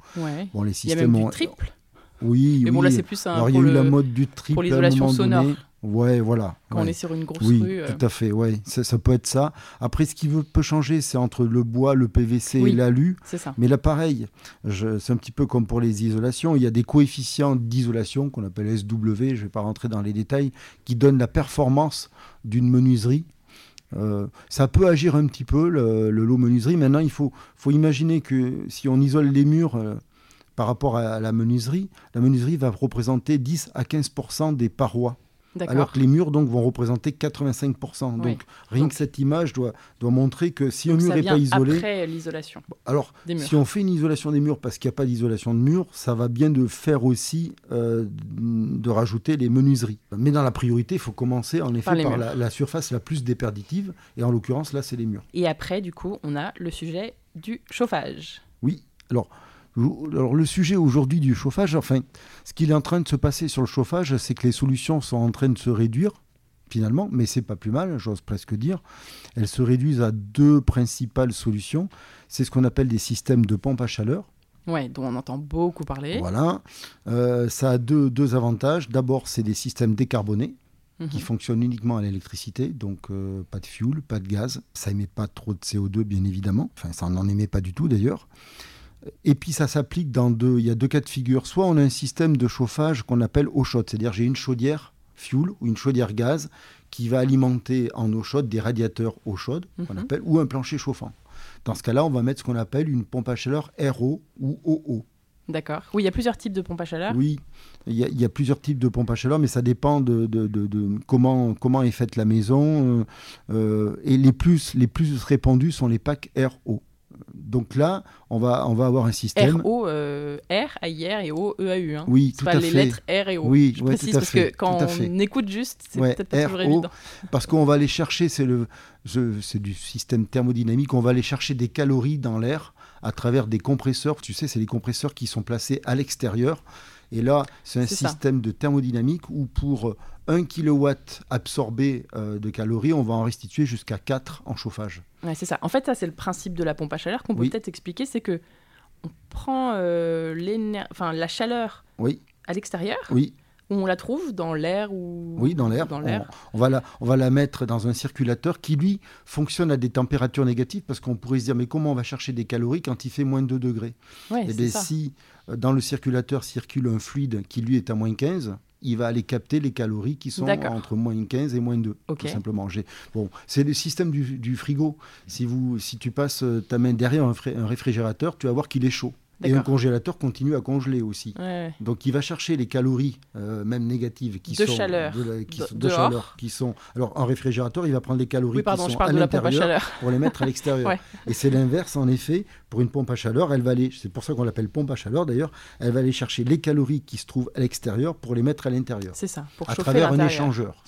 Bon, les systèmes Il y a même du triple. Oui, Mais bon, là, c'est plus un. Alors, il y a eu la mode du triple. Pour l'isolation sonore. Ouais, voilà. Quand on est sur une grosse oui, rue. Tout à fait, ouais. Ça, peut être ça. Après, ce qui veut, peut changer, c'est entre le bois, le PVC et l'alu. C'est ça. Mais là, pareil, c'est un petit peu comme pour les isolations. Il y a des coefficients d'isolation qu'on appelle SW, je ne vais pas rentrer dans les détails, qui donnent la performance d'une menuiserie. Euh, ça peut agir un petit peu, le, lot menuiserie. Maintenant, il faut, faut imaginer que si on isole les murs. Euh, par rapport à la menuiserie, la menuiserie va représenter 10 à 15% des parois alors que les murs donc, vont représenter 85%. Donc rien que cette image doit, doit montrer que si un mur n'est pas isolé... après l'isolation Alors, si on fait une isolation des murs parce qu'il n'y a pas d'isolation de murs, ça va bien de faire aussi euh, de rajouter les menuiseries. Mais dans la priorité, il faut commencer en effet par, la, la, surface la plus déperditive. Et en l'occurrence, là, c'est les murs. Et après, du coup, on a le sujet du chauffage. Oui. Alors, alors le sujet aujourd'hui du chauffage, enfin, ce qu'il est en train de se passer sur le chauffage, c'est que les solutions sont en train de se réduire finalement, mais c'est pas plus mal, j'ose presque dire. Elles se réduisent à deux principales solutions. C'est ce qu'on appelle des systèmes de pompe à chaleur. Ouais, dont on entend beaucoup parler. Voilà. Euh, ça a deux, deux avantages. D'abord, c'est des systèmes décarbonés qui mhm. fonctionnent uniquement à l'électricité, donc euh, pas de fuel, pas de gaz. Ça émet pas trop de CO2, bien évidemment. Enfin, ça n'en émet pas du tout d'ailleurs. Et puis ça s'applique dans deux, il y a deux cas de figure. Soit on a un système de chauffage qu'on appelle eau chaude, c'est-à-dire j'ai une chaudière fuel ou une chaudière gaz qui va alimenter en eau chaude des radiateurs eau chaude, qu'on mhm. appelle, ou un plancher chauffant. Dans ce cas-là, on va mettre ce qu'on appelle une pompe à chaleur RO ou OO. D'accord. Oui, il y a plusieurs types de pompes à chaleur. Oui, il y, a, plusieurs types de pompes à chaleur, mais ça dépend de, comment, comment est faite la maison. Euh, euh, et les plus, les plus répandus sont les packs RO donc là, on va, on va avoir un système. R-O, euh, R, A-I-R et O, E-A-U. Hein. Oui, tout pas à les lettres R et O. Oui, Je précise parce que quand on écoute juste, c'est peut-être pas toujours évident. Parce qu'on va aller chercher, c'est le, c'est du système thermodynamique, on va aller chercher des calories dans l'air à travers des compresseurs. Tu sais, c'est des compresseurs qui sont placés à l'extérieur. Et là, c'est un système de thermodynamique où pour 1 kW absorbé euh, de calories, on va en restituer jusqu'à 4 en chauffage. Ouais, c'est ça. En fait, ça, c'est le principe de la pompe à chaleur qu'on peut peut-être expliquer. C'est que on prend euh, enfin, la chaleur oui. à l'extérieur. Oui. On la trouve dans l'air ou Oui, dans l'air. On, on, va la, on va la mettre dans un circulateur qui, lui, fonctionne à des températures négatives parce qu'on pourrait se dire, mais comment on va chercher des calories quand il fait moins de 2 degrés ouais, Et eh bien, si euh, dans le circulateur circule un fluide qui, lui, est à moins 15, il va aller capter les calories qui sont entre moins 15 et moins 2, tout simplement. Bon, c'est le système du, frigo. Si, vous, si tu passes euh, ta main derrière un, réfrigérateur, tu vas voir qu'il est chaud. Et un congélateur continue à congeler aussi. Donc il va chercher les calories, euh, même négatives, qui de sont chaleur. de, qui, de chaleur, qui sont. Alors en réfrigérateur, il va prendre les calories qui sont à l'intérieur pour les mettre à l'extérieur. Et c'est l'inverse en effet pour une pompe à chaleur. Elle va aller, c'est pour ça qu'on l'appelle pompe à chaleur d'ailleurs. Elle va aller chercher les calories qui se trouvent à l'extérieur pour les mettre à l'intérieur. C'est ça. Pour à travers un échangeur.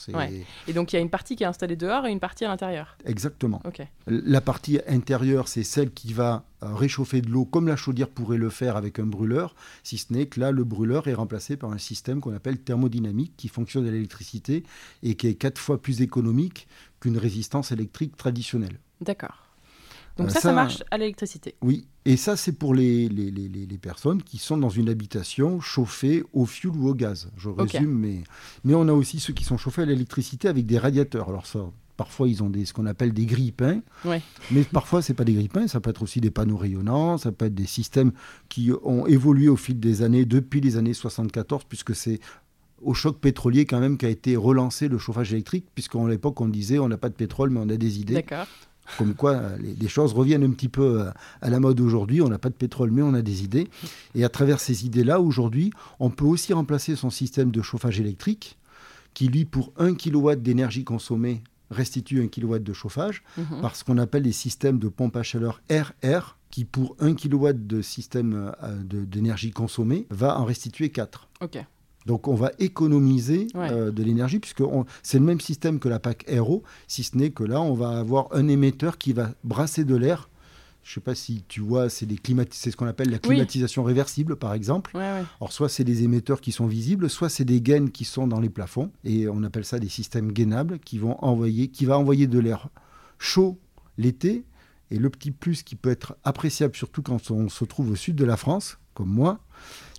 Et donc il y a une partie qui est installée dehors et une partie à l'intérieur. Exactement. La partie intérieure, c'est celle qui va réchauffer de l'eau comme la chaudière pourrait le faire avec un brûleur, si ce n'est que là, le brûleur est remplacé par un système qu'on appelle thermodynamique qui fonctionne à l'électricité et qui est quatre fois plus économique qu'une résistance électrique traditionnelle. D'accord. Donc euh, ça, ça, marche à l'électricité. Oui, et ça, c'est pour les, les, les, les, personnes qui sont dans une habitation chauffée au fioul ou au gaz. Je résume, mais, mais on a aussi ceux qui sont chauffés à l'électricité avec des radiateurs. Alors ça, Parfois, ils ont des, ce qu'on appelle des grippins. Mais parfois, ce n'est pas des grippins, ça peut être aussi des panneaux rayonnants, ça peut être des systèmes qui ont évolué au fil des années, depuis les années 74, puisque c'est au choc pétrolier quand même qu'a été relancé le chauffage électrique, puisqu'à l'époque, on disait on n'a pas de pétrole, mais on a des idées. D'accord. Comme quoi, les, choses reviennent un petit peu à, à la mode aujourd'hui. On n'a pas de pétrole, mais on a des idées. Et à travers ces idées-là, aujourd'hui, on peut aussi remplacer son système de chauffage électrique, qui lui, pour 1 kW d'énergie consommée, restitue un kW de chauffage mhm. par ce qu'on appelle les systèmes de pompe à chaleur RR qui pour 1 kW de système euh, d'énergie consommée va en restituer 4. Donc on va économiser euh, de l'énergie puisque c'est le même système que la PAC Aero, si ce n'est que là on va avoir un émetteur qui va brasser de l'air je ne sais pas si tu vois, c'est ce qu'on appelle la climatisation réversible, par exemple. Alors, soit c'est des émetteurs qui sont visibles, soit c'est des gaines qui sont dans les plafonds. Et on appelle ça des systèmes gainables qui vont envoyer, qui va envoyer de l'air chaud l'été. Et le petit plus qui peut être appréciable, surtout quand on se trouve au sud de la France, comme moi,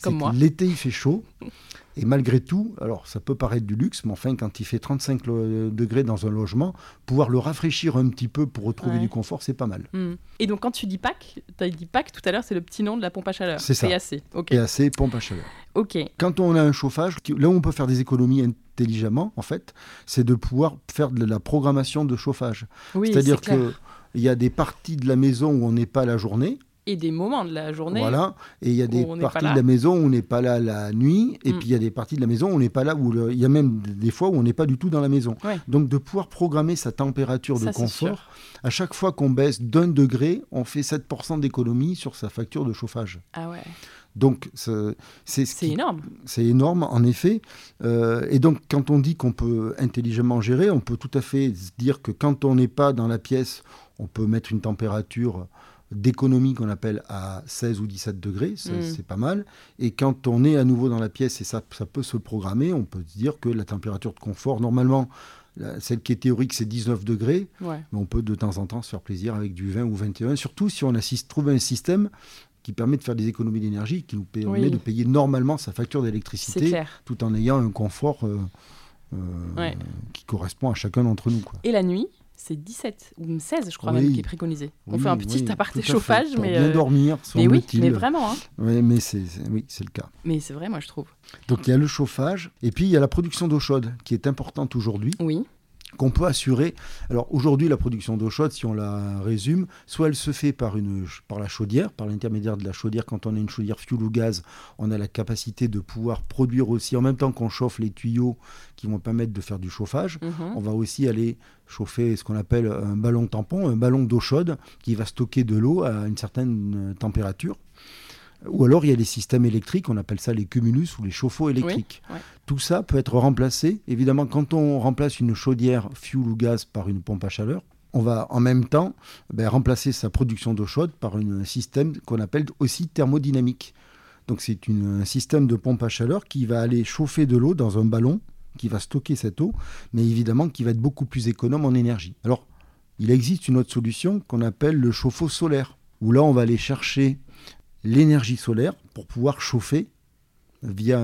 comme moi. l'été il fait chaud. Et malgré tout, alors ça peut paraître du luxe, mais enfin, quand il fait 35 degrés dans un logement, pouvoir le rafraîchir un petit peu pour retrouver du confort, c'est pas mal. Hmm. Et donc, quand tu dis PAC, tu as dit PAC tout à l'heure, c'est le petit nom de la pompe à chaleur. C'est ça. PAC. Okay. PAC, pompe à chaleur. Ok. Quand on a un chauffage, là où on peut faire des économies intelligemment, en fait, c'est de pouvoir faire de la programmation de chauffage. Oui, C'est-à-dire qu'il y a des parties de la maison où on n'est pas la journée et des moments de la journée. Voilà, et il y a des parties de la maison où on n'est pas là la nuit, et mm. puis il y a des parties de la maison où on n'est pas là, où il y a même des fois où on n'est pas du tout dans la maison. Donc de pouvoir programmer sa température de confort, à chaque fois qu'on baisse d'un degré, on fait 7% d'économie sur sa facture de chauffage. Ah ouais. Donc c'est énorme. C'est énorme, en effet. Euh, et donc quand on dit qu'on peut intelligemment gérer, on peut tout à fait dire que quand on n'est pas dans la pièce, on peut mettre une température d'économie qu'on appelle à 16 ou 17 degrés, mm. c'est pas mal. Et quand on est à nouveau dans la pièce et ça, ça peut se programmer, on peut se dire que la température de confort, normalement, celle qui est théorique, c'est 19 degrés, mais on peut de temps en temps se faire plaisir avec du 20 ou 21, surtout si on assiste, trouve un système qui permet de faire des économies d'énergie, qui nous permet de payer normalement sa facture d'électricité, tout en ayant un confort euh, euh, qui correspond à chacun d'entre nous. Quoi. Et la nuit? C'est 17 ou 16, je crois même, qui est préconisé. On fait un petit aparté chauffage, mais bien euh, dormir. Mais oui, mais vraiment. Hein. Oui, mais c'est oui, c'est le cas. Mais c'est vrai, moi je trouve. Donc il y a le chauffage et puis il y a la production d'eau chaude qui est importante aujourd'hui. Oui qu'on peut assurer. Alors aujourd'hui, la production d'eau chaude, si on la résume, soit elle se fait par, une, par la chaudière, par l'intermédiaire de la chaudière. Quand on a une chaudière fuel ou gaz, on a la capacité de pouvoir produire aussi, en même temps qu'on chauffe les tuyaux qui vont permettre de faire du chauffage, mhm. on va aussi aller chauffer ce qu'on appelle un ballon tampon, un ballon d'eau chaude qui va stocker de l'eau à une certaine température. Ou alors il y a les systèmes électriques, on appelle ça les cumulus ou les chauffe-eau électriques. Tout ça peut être remplacé. Évidemment, quand on remplace une chaudière fuel ou gaz par une pompe à chaleur, on va en même temps ben, remplacer sa production d'eau chaude par un système qu'on appelle aussi thermodynamique. Donc c'est un système de pompe à chaleur qui va aller chauffer de l'eau dans un ballon qui va stocker cette eau, mais évidemment qui va être beaucoup plus économe en énergie. Alors, il existe une autre solution qu'on appelle le chauffe-eau solaire, où là on va aller chercher l'énergie solaire pour pouvoir chauffer via,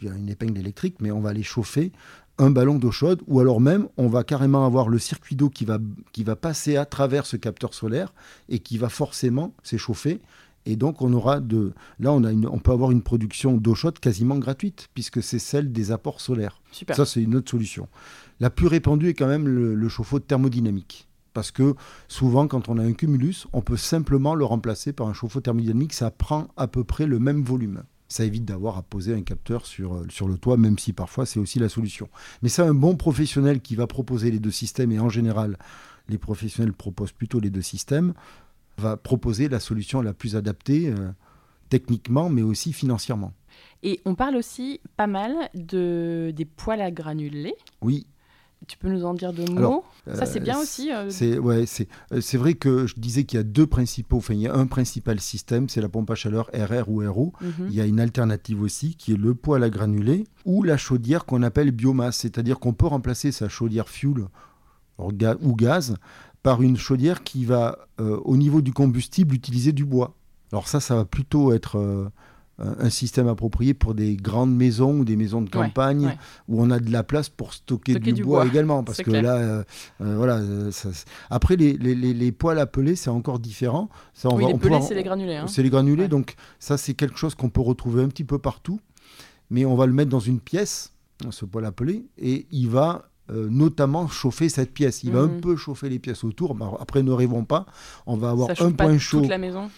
une épingle électrique, mais on va aller chauffer un ballon d'eau chaude, ou alors même on va carrément avoir le circuit d'eau qui va, qui va passer à travers ce capteur solaire et qui va forcément s'échauffer. Et donc on aura de là on a on peut avoir une production d'eau chaude quasiment gratuite puisque c'est celle des apports solaires. Ça c'est une autre solution. La plus répandue est quand même le, le chauffe-eau thermodynamique Parce que souvent, quand on a un cumulus, on peut simplement le remplacer par un chauffe-eau thermodynamique. Ça prend à peu près le même volume. Ça évite d'avoir à poser un capteur sur, euh, sur le toit, même si parfois c'est aussi la solution. Mais ça, un bon professionnel qui va proposer les deux systèmes, et en général, les professionnels proposent plutôt les deux systèmes, va proposer la solution la plus adaptée euh, techniquement, mais aussi financièrement. Et on parle aussi pas mal de, des poils à granulés. Oui. Tu peux nous en dire deux mots? Ça, c'est bien euh, aussi. Euh, c'est ouais, euh, c'est vrai que je disais qu'il y a deux principaux. Enfin, il y a un principal système, c'est la pompe à chaleur RR ou RO. Mhm. Il y a une alternative aussi qui est le poêle à granulés ou la chaudière qu'on appelle biomasse, c'est-à-dire qu'on peut remplacer sa chaudière fuel ou gaz par une chaudière qui va, au niveau du combustible, utiliser du bois. Alors ça, ça va plutôt être un système approprié pour des grandes maisons ou des maisons de campagne où on a de la place pour stocker, du, bois, également. Parce que là, euh, euh, voilà. Euh, Après, les, les, les, poêles à peler, c'est encore différent. Ça, on oui, les pelés, c'est les granulés. Hein. C'est les granulés, donc ça, c'est quelque chose qu'on peut retrouver un petit peu partout. Mais on va le mettre dans une pièce, ce poêle à peler, et il va notamment chauffer cette pièce. Il va un mhm. peu chauffer les pièces autour. après, ne rêvons pas. On va avoir un point chaud. Toute la maison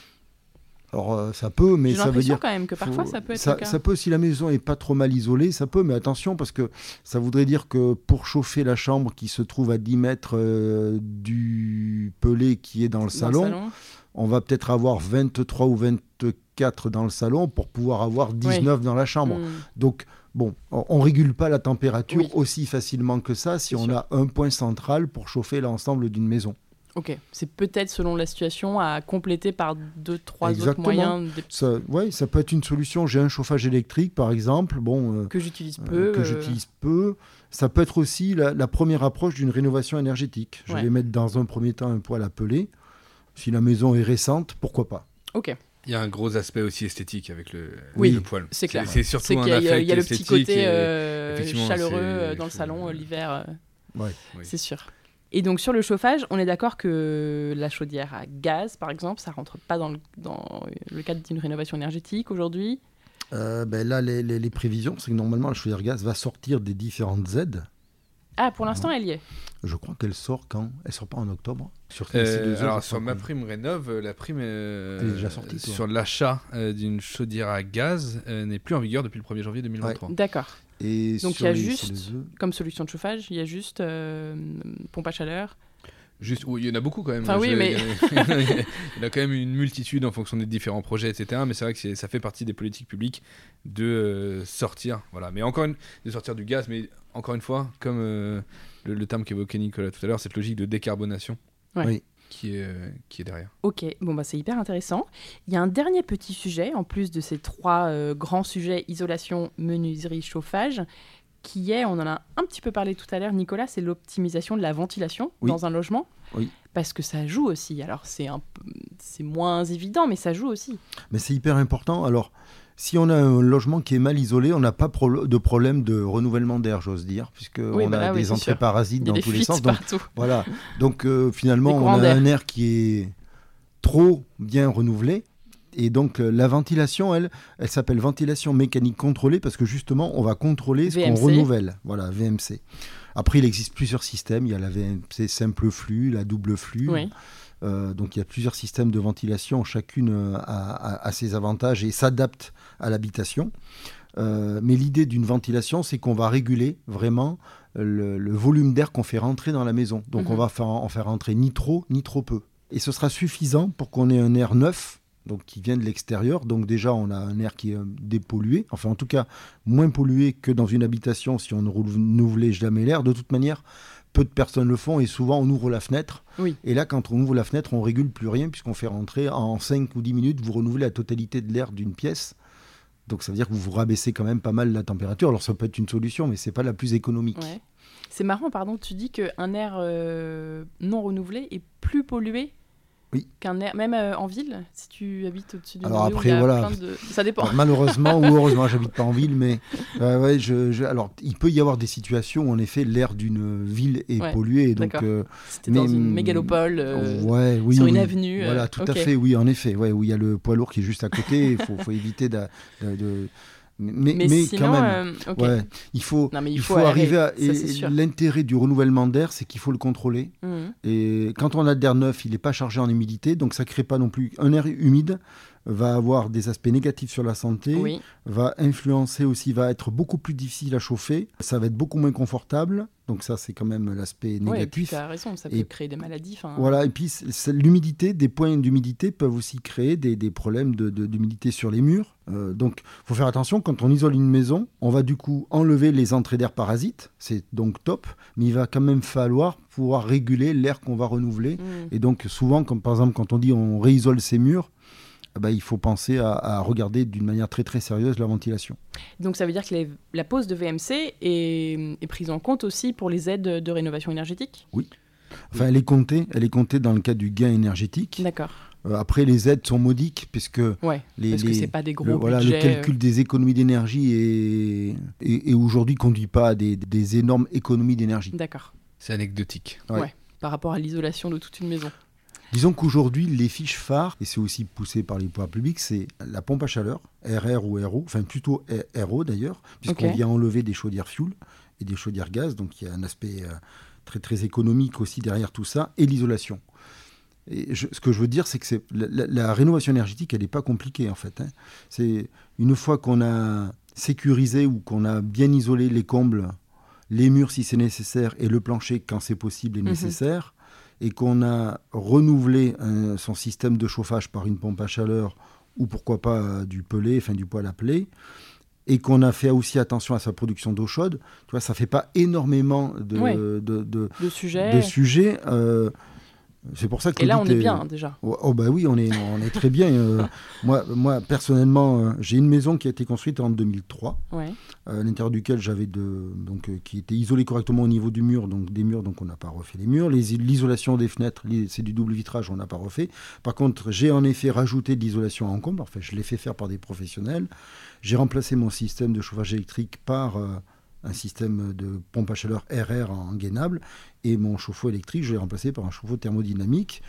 alors euh, ça peut, mais ça veut dire quand même que parfois ça peut être ça, le cas. ça peut si la maison est pas trop mal isolée, ça peut, mais attention parce que ça voudrait dire que pour chauffer la chambre qui se trouve à 10 mètres euh, du pelé qui est dans le, salon, on va peut-être avoir 23 ou 24 dans le salon pour pouvoir avoir 19 dans la chambre. Hmm. Donc bon, on, ne régule pas la température aussi facilement que ça si on a un point central pour chauffer l'ensemble d'une maison. Ok, c'est peut-être selon la situation à compléter par deux, trois autres moyens. Ça, ouais, ça peut être une solution. J'ai un chauffage électrique, par exemple, bon, euh, que j'utilise euh, peu. que euh. j'utilise peu. Ça peut être aussi la, première approche d'une rénovation énergétique. Je vais mettre dans un premier temps un poêle à peler. Si la maison est récente, pourquoi pas Ok. Il y a un gros aspect aussi esthétique avec le, oui, le poêle. C'est clair. C'est surtout un Il y, a le petit côté chaleureux dans le salon l'hiver. Ouais. C'est sûr. Et donc sur le chauffage, on est d'accord que la chaudière à gaz, par exemple, ça rentre pas dans le, dans le cadre d'une rénovation énergétique aujourd'hui? Euh, ben Là, les, les, prévisions, c'est que normalement la chaudière gaz va sortir des différentes aides. Ah, pour l'instant, elle y est. Je crois qu'elle sort quand? Elle sort pas en octobre sur euh, Alors sur ma prime rénove, la prime euh, est déjà sortie, sur l'achat d'une chaudière à gaz n'est plus en vigueur depuis le 1er janvier 2023. D'accord. Donc il y a juste, comme solution de chauffage, il y a juste euh, pompe à chaleur. Juste, il y en a beaucoup quand même. Enfin, oui, mais... il, y a, quand même une multitude en fonction des différents projets, etc. Mais c'est vrai que ça fait partie des politiques publiques de euh, sortir, voilà. Mais encore une, de sortir du gaz, mais encore une fois, comme euh, le, le, terme qu'évoquait Nicolas tout à l'heure, cette logique de décarbonation. Oui qui est, euh, qui est derrière. Ok, bon bah c'est hyper intéressant. Il y a un dernier petit sujet, en plus de ces trois euh, grands sujets, isolation, menuiserie, chauffage, qui est, on en a un petit peu parlé tout à l'heure, Nicolas, c'est l'optimisation de la ventilation dans un logement. Oui. Parce que ça joue aussi. Alors c'est c'est moins évident, mais ça joue aussi. Mais c'est hyper important. Alors si on a un logement qui est mal isolé, on n'a pas de problème de renouvellement d'air, j'ose dire, puisque on bah a des entrées parasites dans tous les sens. Donc, voilà. Donc euh, finalement, on a un air qui est trop bien renouvelé. Et donc euh, la ventilation, elle, elle s'appelle ventilation mécanique contrôlée parce que justement, on va contrôler ce qu'on renouvelle. Voilà, VMC. Après, il existe plusieurs systèmes. Il y a la VMC simple flux, la double flux. Oui. Euh, donc il y a plusieurs systèmes de ventilation, chacune euh, a, ses avantages et s'adapte à l'habitation. Euh, mais l'idée d'une ventilation, c'est qu'on va réguler vraiment le, volume d'air qu'on fait rentrer dans la maison. Donc on mhm. va faire, en faire rentrer ni trop ni trop peu. Et ce sera suffisant pour qu'on ait un air neuf, donc qui vient de l'extérieur. Donc déjà, on a un air qui est dépollué, enfin en tout cas moins pollué que dans une habitation si on ne renouvelait jamais l'air. De toute manière, peu de personnes le font et souvent on ouvre la fenêtre. Et là, quand on ouvre la fenêtre, on régule plus rien puisqu'on fait rentrer en 5 ou 10 minutes, vous renouvelez la totalité de l'air d'une pièce. Donc ça veut dire que vous vous rabaissez quand même pas mal la température. Alors ça peut être une solution, mais c'est pas la plus économique. C'est marrant, pardon, tu dis qu'un air euh, non renouvelé est plus pollué Qu'un air, même euh, en ville, si tu habites au-dessus d'une alors après, voilà. Ça dépend. malheureusement ou heureusement, j'habite pas en ville, mais euh, ouais, je, alors il peut y avoir des situations où en effet l'air d'une ville est pollué. Donc, euh, C'était dans une mégalopole, ouais, oui, sur une avenue. Voilà, tout à fait, oui, en effet, ouais, où il y a le poids lourd qui est juste à côté. Il faut, faut, éviter de, Mais, mais, quand même, euh, il faut, il, faut, arriver à. L'intérêt du renouvellement d'air, c'est qu'il faut le contrôler. Mmh. Et quand on a de l'air neuf, il n'est pas chargé en humidité, donc ça ne crée pas non plus un air humide va avoir des aspects négatifs sur la santé, va influencer aussi, va être beaucoup plus difficile à chauffer, ça va être beaucoup moins confortable. Donc ça, c'est quand même l'aspect négatif. tu as raison, ça peut créer des maladies. Voilà, et puis l'humidité, des points d'humidité peuvent aussi créer des, des problèmes d'humidité de, sur les murs. Euh, donc, il faut faire attention, quand on isole une maison, on va du coup enlever les entrées d'air parasites, c'est donc top, mais il va quand même falloir pouvoir réguler l'air qu'on va renouveler. Mmh. Et donc, souvent, comme par exemple quand on dit on réisole ses murs, bah, il faut penser à, regarder d'une manière très très sérieuse la ventilation. Donc ça veut dire que la pose de VMC est, prise en compte aussi pour les aides de rénovation énergétique? Oui. Enfin, elle est comptée, elle est comptée dans le cas du gain énergétique. D'accord. Euh, après, les aides sont modiques puisque, ouais, les, parce que c'est pas des gros le, voilà, le calcul des économies d'énergie est, et aujourd'hui conduit pas à des, des énormes économies d'énergie. D'accord. C'est anecdotique. ouais. Par rapport à l'isolation de toute une maison. Disons qu'aujourd'hui, les fiches phares, et c'est aussi poussé par les pouvoirs publics, c'est la pompe à chaleur, RR ou RO, enfin plutôt RO d'ailleurs, puisqu'on vient enlever des chaudières fuel et des chaudières gaz, donc il y a un aspect euh, très très économique aussi derrière tout ça, et l'isolation. Et ce que je veux dire, c'est que la, rénovation énergétique, elle n'est pas compliquée en fait. Hein. C'est une fois qu'on a sécurisé ou qu'on a bien isolé les combles, les murs si c'est nécessaire et le plancher quand c'est possible et mhm. nécessaire, et qu'on a renouvelé euh, son système de chauffage par une pompe à chaleur ou pourquoi pas euh, du pelé, enfin du poêle à play, et qu'on a fait aussi attention à sa production d'eau chaude, tu vois, ça fait pas énormément de, de, de, sujets. Euh, c'est pour ça que et là, on est bien déjà. Oh, bah oui, on est, on est très bien. Euh, moi, moi, personnellement, euh, j'ai une maison qui a été construite en 2003, ouais. Euh, à l'intérieur duquel j'avais de, donc, qui était isolée correctement au niveau du mur, donc des murs, donc on n'a pas refait les murs. L'isolation des fenêtres, c'est du double vitrage, on n'a pas refait. Par contre, j'ai en effet rajouté de l'isolation en comble. Enfin, je l'ai fait faire par des professionnels. J'ai remplacé mon système de chauffage électrique par un système de pompe à chaleur RR en gainable. Et mon chauffe-eau électrique, je l'ai remplacé par un chauffe-eau thermodynamique.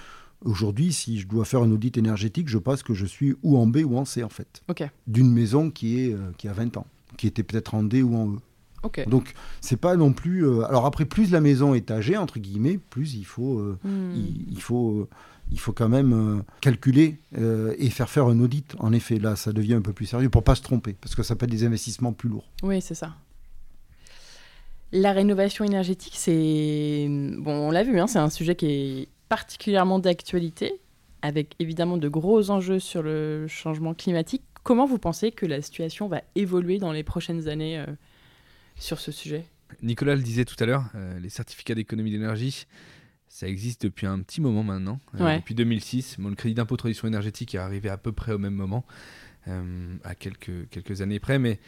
Aujourd'hui, si je dois faire un audit énergétique, je pense que je suis ou en B ou en C, en fait. D'une maison qui, est, euh, qui a 20 ans, qui était peut-être en D ou en E. Okay. Donc, c'est pas non plus. Euh, alors, après, plus la maison est âgée, entre guillemets, plus il faut, euh, hmm. il, faut, il faut quand même calculer et faire faire un audit. En effet, là, ça devient un peu plus sérieux pour pas se tromper, parce que ça peut être des investissements plus lourds. Oui, c'est ça. La rénovation énergétique, c'est. Bon, on l'a vu, hein, c'est un sujet qui est particulièrement d'actualité, avec évidemment de gros enjeux sur le changement climatique. Comment vous pensez que la situation va évoluer dans les prochaines années euh, sur ce sujet? Nicolas le disait tout à l'heure, euh, les certificats d'économie d'énergie, ça existe depuis un petit moment maintenant, euh, depuis 2006. le crédit d'impôt transition énergétique est arrivé à peu près au même moment, à quelques, quelques années près, mais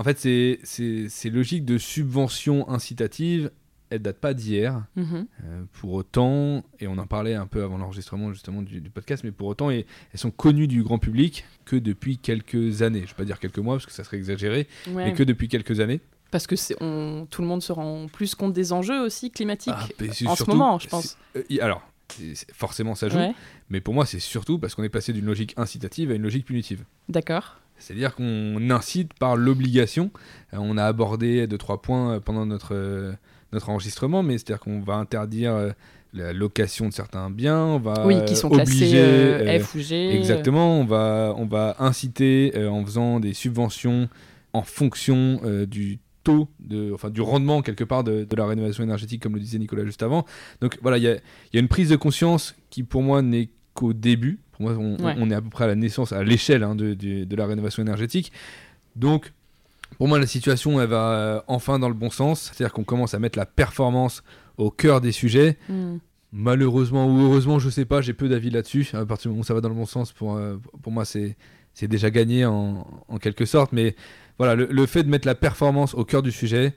en fait, c'est logique de subvention incitative. Elle date pas d'hier. Mhm. Euh, pour autant, et on en parlait un peu avant l'enregistrement justement du, podcast, mais pour autant, elles, sont connues du grand public que depuis quelques années. Je ne vais pas dire quelques mois parce que ça serait exagéré, mais que depuis quelques années. Parce que on, tout le monde se rend plus compte des enjeux aussi climatiques ah, en ce moment, je pense. Euh, alors, forcément, ça joue. Mais pour moi, c'est surtout parce qu'on est passé d'une logique incitative à une logique punitive. D'accord. C'est-à-dire qu'on incite par l'obligation. Euh, on a abordé deux trois points euh, pendant notre euh, notre enregistrement, mais c'est-à-dire qu'on va interdire la location de certains biens, on va oui, qui sont classés F ou G. Exactement, on va on va inciter en faisant des subventions en fonction du taux de, enfin du rendement quelque part de, la rénovation énergétique, comme le disait Nicolas juste avant. Donc voilà, il y a, y a une prise de conscience qui pour moi n'est qu'au début moi, on, est à peu près à la naissance, à l'échelle hein, de, la rénovation énergétique. Donc, pour moi, la situation, elle va euh, enfin dans le bon sens. C'est-à-dire qu'on commence à mettre la performance au cœur des sujets. Hmm. Malheureusement ou heureusement, je sais pas, j'ai peu d'avis là-dessus. À partir du moment où ça va dans le bon sens, pour, euh, pour moi, c'est déjà gagné en, quelque sorte. Mais voilà, le, fait de mettre la performance au cœur du sujet,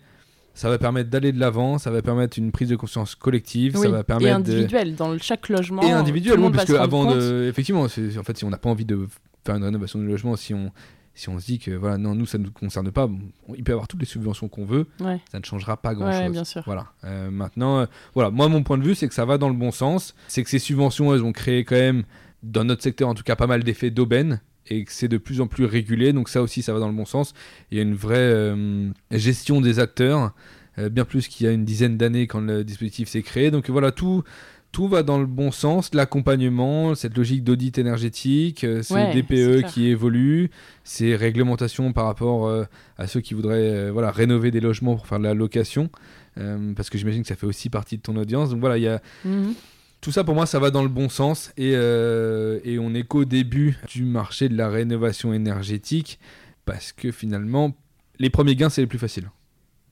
ça va permettre d'aller de l'avant, ça va permettre une prise de conscience collective, ça va permettre et individuelle dans chaque logement. Et individuellement, parce que avant de, effectivement, en fait, si on n'a pas envie de faire une rénovation du logement, si on si on se dit que voilà, non, nous ça ne nous concerne pas, il peut y avoir toutes les subventions qu'on veut, ça ne changera pas grand chose. bien sûr. Voilà. Euh, maintenant, euh, voilà, moi mon point de vue, c'est que ça va dans le bon sens, c'est que ces subventions, elles ont créé quand même dans notre secteur en tout cas pas mal d'effets d'aubaine et que c'est de plus en plus régulé. Donc ça aussi, ça va dans le bon sens. Il y a une vraie euh, gestion des acteurs, euh, bien plus qu'il y a une dizaine d'années quand le dispositif s'est créé. Donc voilà, tout, tout va dans le bon sens. L'accompagnement, cette logique d'audit énergétique, euh, ces DPE qui évoluent, ces réglementations par rapport à ceux qui voudraient voilà, rénover des logements pour faire de la location. parce que j'imagine que ça fait aussi partie de ton audience. Donc voilà, il y a... Mhm tout ça pour moi ça va dans le bon sens euh, et, on est qu'au début du marché de la rénovation énergétique parce que finalement les premiers gains c'est les plus faciles.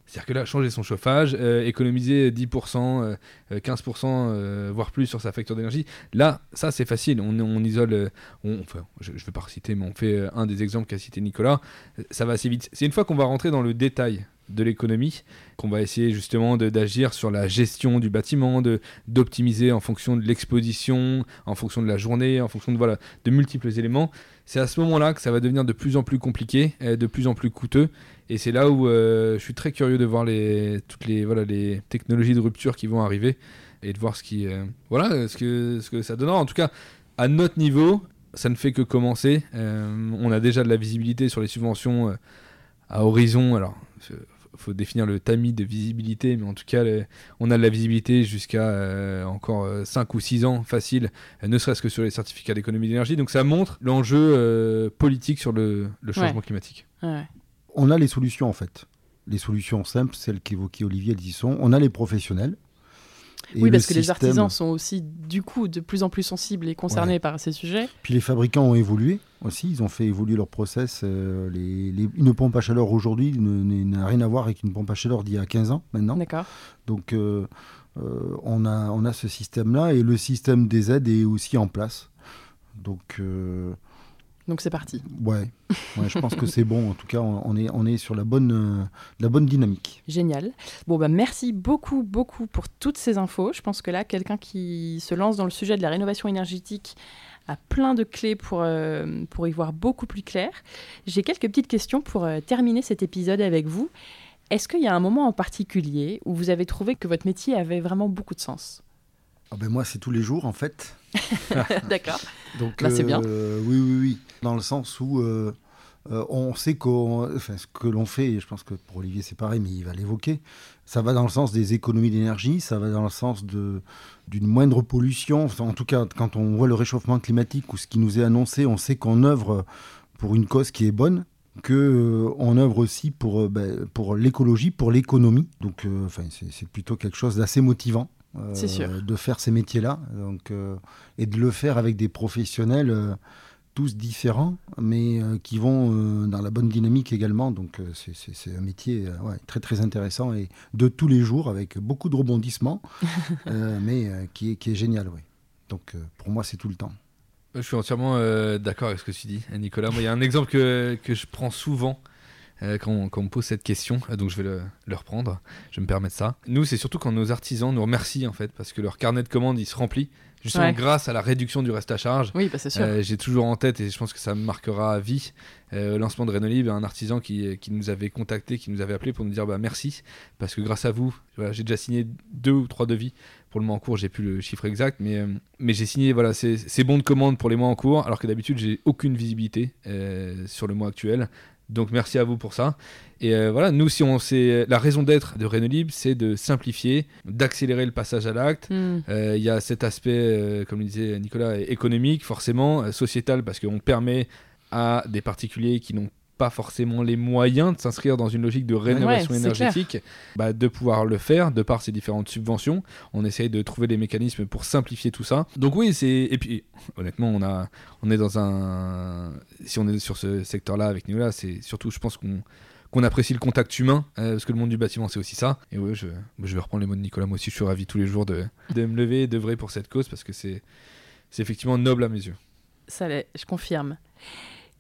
C'est-à-dire que là, changer son chauffage, euh, économiser 10%, 15%, euh, voire plus sur sa facture d'énergie, là, ça c'est facile. On, isole, enfin, je ne vais pas citer, mais on fait un des exemples qu'a cité Nicolas, ça va assez vite. C'est une fois qu'on va rentrer dans le détail de l'économie, qu'on va essayer justement d'agir sur la gestion du bâtiment, d'optimiser en fonction de l'exposition, en fonction de la journée, en fonction de, voilà, de multiples éléments. C'est à ce moment-là que ça va devenir de plus en plus compliqué, de plus en plus coûteux. Et c'est là où euh, je suis très curieux de voir les, toutes les, voilà, les technologies de rupture qui vont arriver et de voir ce, qui, euh, voilà, ce, que, ce que ça donnera. En tout cas, à notre niveau, ça ne fait que commencer. Euh, on a déjà de la visibilité sur les subventions à horizon. Alors, faut définir le tamis de visibilité, mais en tout cas, on a de la visibilité jusqu'à euh, encore 5 euh, ou 6 ans facile, euh, ne serait-ce que sur les certificats d'économie d'énergie. Donc ça montre l'enjeu politique sur le, changement climatique. On a les solutions en fait. Les solutions simples, celles qu'évoquait Olivier, elles y sont. On a les professionnels oui, parce que les artisans sont aussi, du coup, de plus en plus sensibles et concernés par ces sujets. Puis les fabricants ont évolué aussi, ils ont fait évoluer leur process. Euh, les, une pompe à chaleur aujourd'hui n'a rien à voir avec une pompe à chaleur d'il y a 15 ans maintenant. D'accord. Donc euh, euh, on, a, on a ce système-là et le système des aides est aussi en place. Donc donc c'est parti. Ouais. je pense que c'est bon. En tout cas, on est, on est sur la bonne, euh, la bonne dynamique. Génial. Bon, bah, merci beaucoup, beaucoup pour toutes ces infos. Je pense que là, quelqu'un qui se lance dans le sujet de la rénovation énergétique a plein de clés pour, euh, pour y voir beaucoup plus clair. J'ai quelques petites questions pour euh, terminer cet épisode avec vous. Est-ce qu'il y a un moment en particulier où vous avez trouvé que votre métier avait vraiment beaucoup de sens? Ah ben Moi, c'est tous les jours, en fait. D'accord. Donc là, c'est bien. Euh, oui, oui, oui. Dans le sens où euh, euh, on sait enfin, ce que l'on fait, et je pense que pour Olivier c'est pareil, mais il va l'évoquer, ça va dans le sens des économies d'énergie, ça va dans le sens d'une moindre pollution. en tout cas, quand on voit le réchauffement climatique ou ce qui nous est annoncé, on sait qu'on œuvre pour une cause qui est bonne qu'on on œuvre aussi pour, ben, pour l'écologie, pour l'économie. Donc, enfin, c'est plutôt quelque chose d'assez motivant. Euh, de faire ces métiers-là. Donc, euh, et de le faire avec des professionnels euh, tous différents, mais qui vont dans la bonne dynamique également. Donc c'est un métier très très intéressant et de tous les jours avec beaucoup de rebondissements, mais qui, est, qui est génial. Oui. Donc pour moi c'est tout le temps. Je suis entièrement d'accord avec ce que tu dis, Nicolas. Il y a un exemple que, que je prends souvent euh, quand, on, me pose cette question, euh, donc je vais le, reprendre, je vais me permettre ça. Nous, c'est surtout quand nos artisans nous remercient en fait, parce que leur carnet de commandes il se remplit justement grâce à la réduction du reste à charge. Oui, bah c'est sûr. Euh, j'ai toujours en tête et je pense que ça me marquera à vie au lancement de Renolib, un artisan qui, qui, nous avait contacté, qui nous avait appelé pour nous dire bah merci parce que grâce à vous, j'ai déjà signé deux ou trois devis pour le mois en cours, j'ai plus le chiffre exact, mais, mais j'ai signé voilà, ces, bons de commande pour les mois en cours, alors que d'habitude, j'ai aucune visibilité sur le mois actuel. Donc merci à vous pour ça. Et euh, voilà, nous, si on sait, la raison d'être de Renolib, c'est de simplifier, d'accélérer le passage à l'acte. Hmm. Euh, il y a cet aspect, euh, comme le disait Nicolas, économique, forcément, sociétal, parce qu'on permet à des particuliers qui n'ont pas forcément les moyens de s'inscrire dans une logique de rénovation énergétique, bah, de pouvoir le faire de par ces différentes subventions. On essaye de trouver les mécanismes pour simplifier tout ça. Donc oui, c'est et puis honnêtement, on a on est dans un si on est sur ce secteur-là avec nous là, c'est surtout je pense qu'on qu'on apprécie le contact humain, euh, parce que le monde du bâtiment, c'est aussi ça. Et oui, je, je vais reprendre les mots de Nicolas, moi aussi, je suis ravi tous les jours de, de me lever et d'œuvrer pour cette cause, parce que c'est effectivement noble à mes yeux. Ça l'est, je confirme.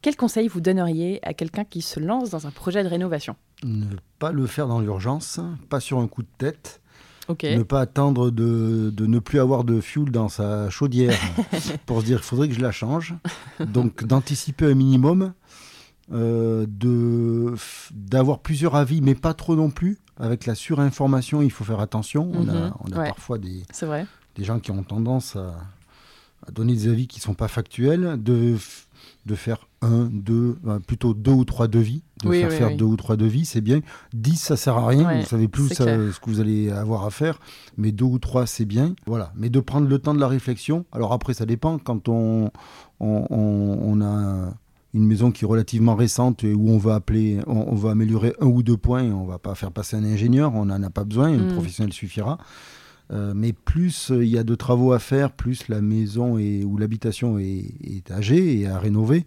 Quel conseil vous donneriez à quelqu'un qui se lance dans un projet de rénovation? Ne pas le faire dans l'urgence, pas sur un coup de tête. Ne pas attendre de, de, ne plus avoir de fuel dans sa chaudière pour se dire qu'il faudrait que je la change. Donc d'anticiper un minimum, euh, d'avoir plusieurs avis, mais pas trop non plus. Avec la surinformation, il faut faire attention. On a, mhm. on a parfois des, vrai. des gens qui ont tendance à, à donner des avis qui ne sont pas factuels, de, de faire un, deux, plutôt deux ou trois devis, de faire faire deux ou trois devis, c'est bien. Dix, ça sert à rien, vous savez plus ce que vous allez avoir à faire, mais deux ou trois, c'est bien. Voilà, mais de prendre le temps de la réflexion. Alors après, ça dépend. Quand on, on, on a une maison qui est relativement récente et où on va appeler, on, va améliorer un ou deux points, on va pas faire passer un ingénieur, on n'en a pas besoin, un mm. professionnel suffira. Euh, mais plus euh, il y a de travaux à faire, plus la maison est, ou l'habitation est, âgée et à rénover,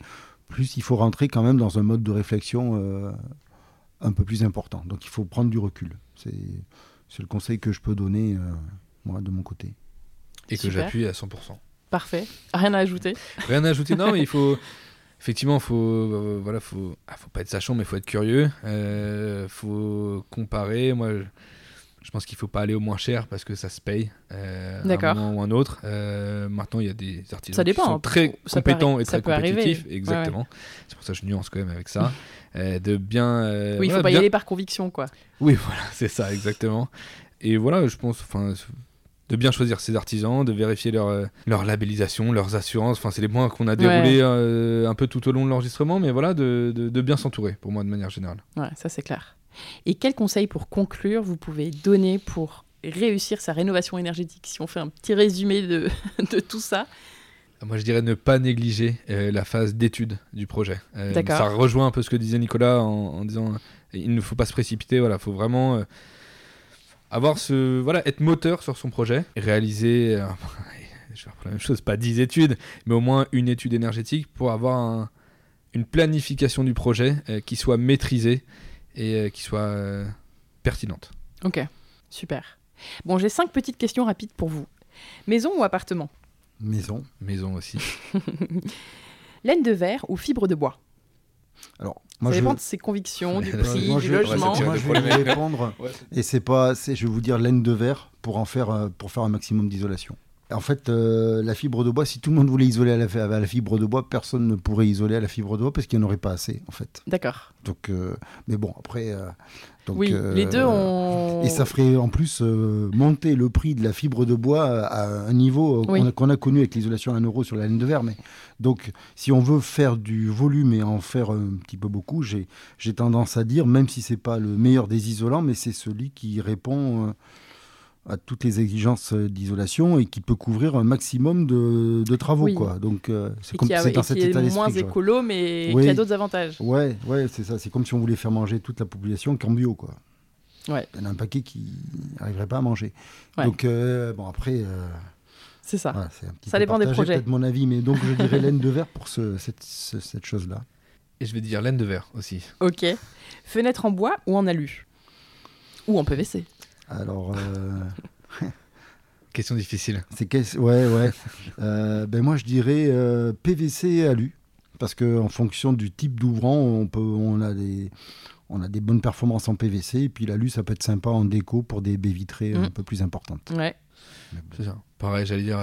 plus il faut rentrer quand même dans un mode de réflexion euh, un peu plus important. Donc il faut prendre du recul. C'est le conseil que je peux donner, moi, de mon côté. Et que j'appuie à 100%. Parfait. Rien à ajouter? Rien à ajouter, non, mais il faut effectivement, faut, euh, voilà, faut, ah, faut pas être sachant, mais faut être curieux. Euh, faut comparer. Moi, je, pense qu'il faut pas aller au moins cher parce que ça se paye euh, un moment ou un autre. Euh, maintenant, il y a des artisans qui sont très compétents et très compétitifs. Exactement. C'est pour ça que je nuance quand même avec ça. de bien. oui, il faut pas y aller par conviction, quoi. Oui, voilà, c'est ça, exactement. Et voilà, je pense, enfin, de bien choisir ses artisans, de vérifier leur, euh, leur labellisation, leurs assurances. Enfin, c'est les points qu'on a déroulés euh, un peu tout au long de l'enregistrement, mais voilà, de, de, bien s'entourer, pour moi, de manière générale. Ouais, ça c'est clair. Et quels conseils pour conclure vous pouvez donner pour réussir sa rénovation énergétique Si on fait un petit résumé de, de tout ça? Moi, je dirais ne pas négliger euh, la phase d'étude du projet. ça rejoint un peu ce que disait Nicolas en, en disant il ne faut pas se précipiter. Voilà, faut vraiment avoir ce voilà être moteur sur son projet réaliser euh, je vais la même chose pas 10 études mais au moins une étude énergétique pour avoir une planification du projet euh, qui soit maîtrisée et euh, qui soit pertinente. Ok. Super. Bon j'ai cinq petites questions rapides pour vous. Maison ou appartement? Maison. Maison aussi. Laine de verre ou fibre de bois? Alors ça dépend de ses convictions, du prix, du logement. moi, je vais répondre. et c'est pas, je vais vous dire laine de verre pour en faire, euh, pour faire un maximum d'isolation. En fait, euh, la fibre de bois, si tout le monde voulait isoler à la, fibre de bois, personne ne pourrait isoler à la fibre de bois parce qu'il n'y en aurait pas assez, en fait. D'accord. Donc, euh, mais bon, après. donc, oui, les deux ont. Et ça ferait en plus monter le prix de la fibre de bois à un niveau qu'on a, connu avec l'isolation à 1 euro sur la laine de verre. Mais donc, si on veut faire du volume et en faire un petit peu beaucoup, j'ai tendance à dire, même si c'est pas le meilleur des isolants, mais c'est celui qui répond à toutes les exigences d'isolation et qui peut couvrir un maximum de, travaux. Quoi. Donc, euh, c'est comme c'est dans cet état moins écolo, mais qui a d'autres avantages. Ouais, ouais c'est ça. C'est comme si on voulait faire manger toute la population qu'en bio. Quoi. Ouais. Il y en a un paquet qui n'arriverait pas à manger. Donc, euh, bon, après. Euh, c'est ça. ça dépend des projets. peut-être mon avis, mais donc je dirais laine de verre pour ce, cette, cette chose-là. Et je vais dire laine de verre aussi. Ok. Fenêtre en bois ou en alu? Ou en PVC alors. Euh, Question difficile. C'est ouais, ouais. Euh, ben moi, je dirais euh, PVC alu, parce que en fonction du type d'ouvrant, on peut, on a des, on a des bonnes performances en PVC, et puis l'alu, ça peut être sympa en déco pour des baies vitrées un mm. peu plus importantes. Ouais. C'est ça. Pareil, j'allais dire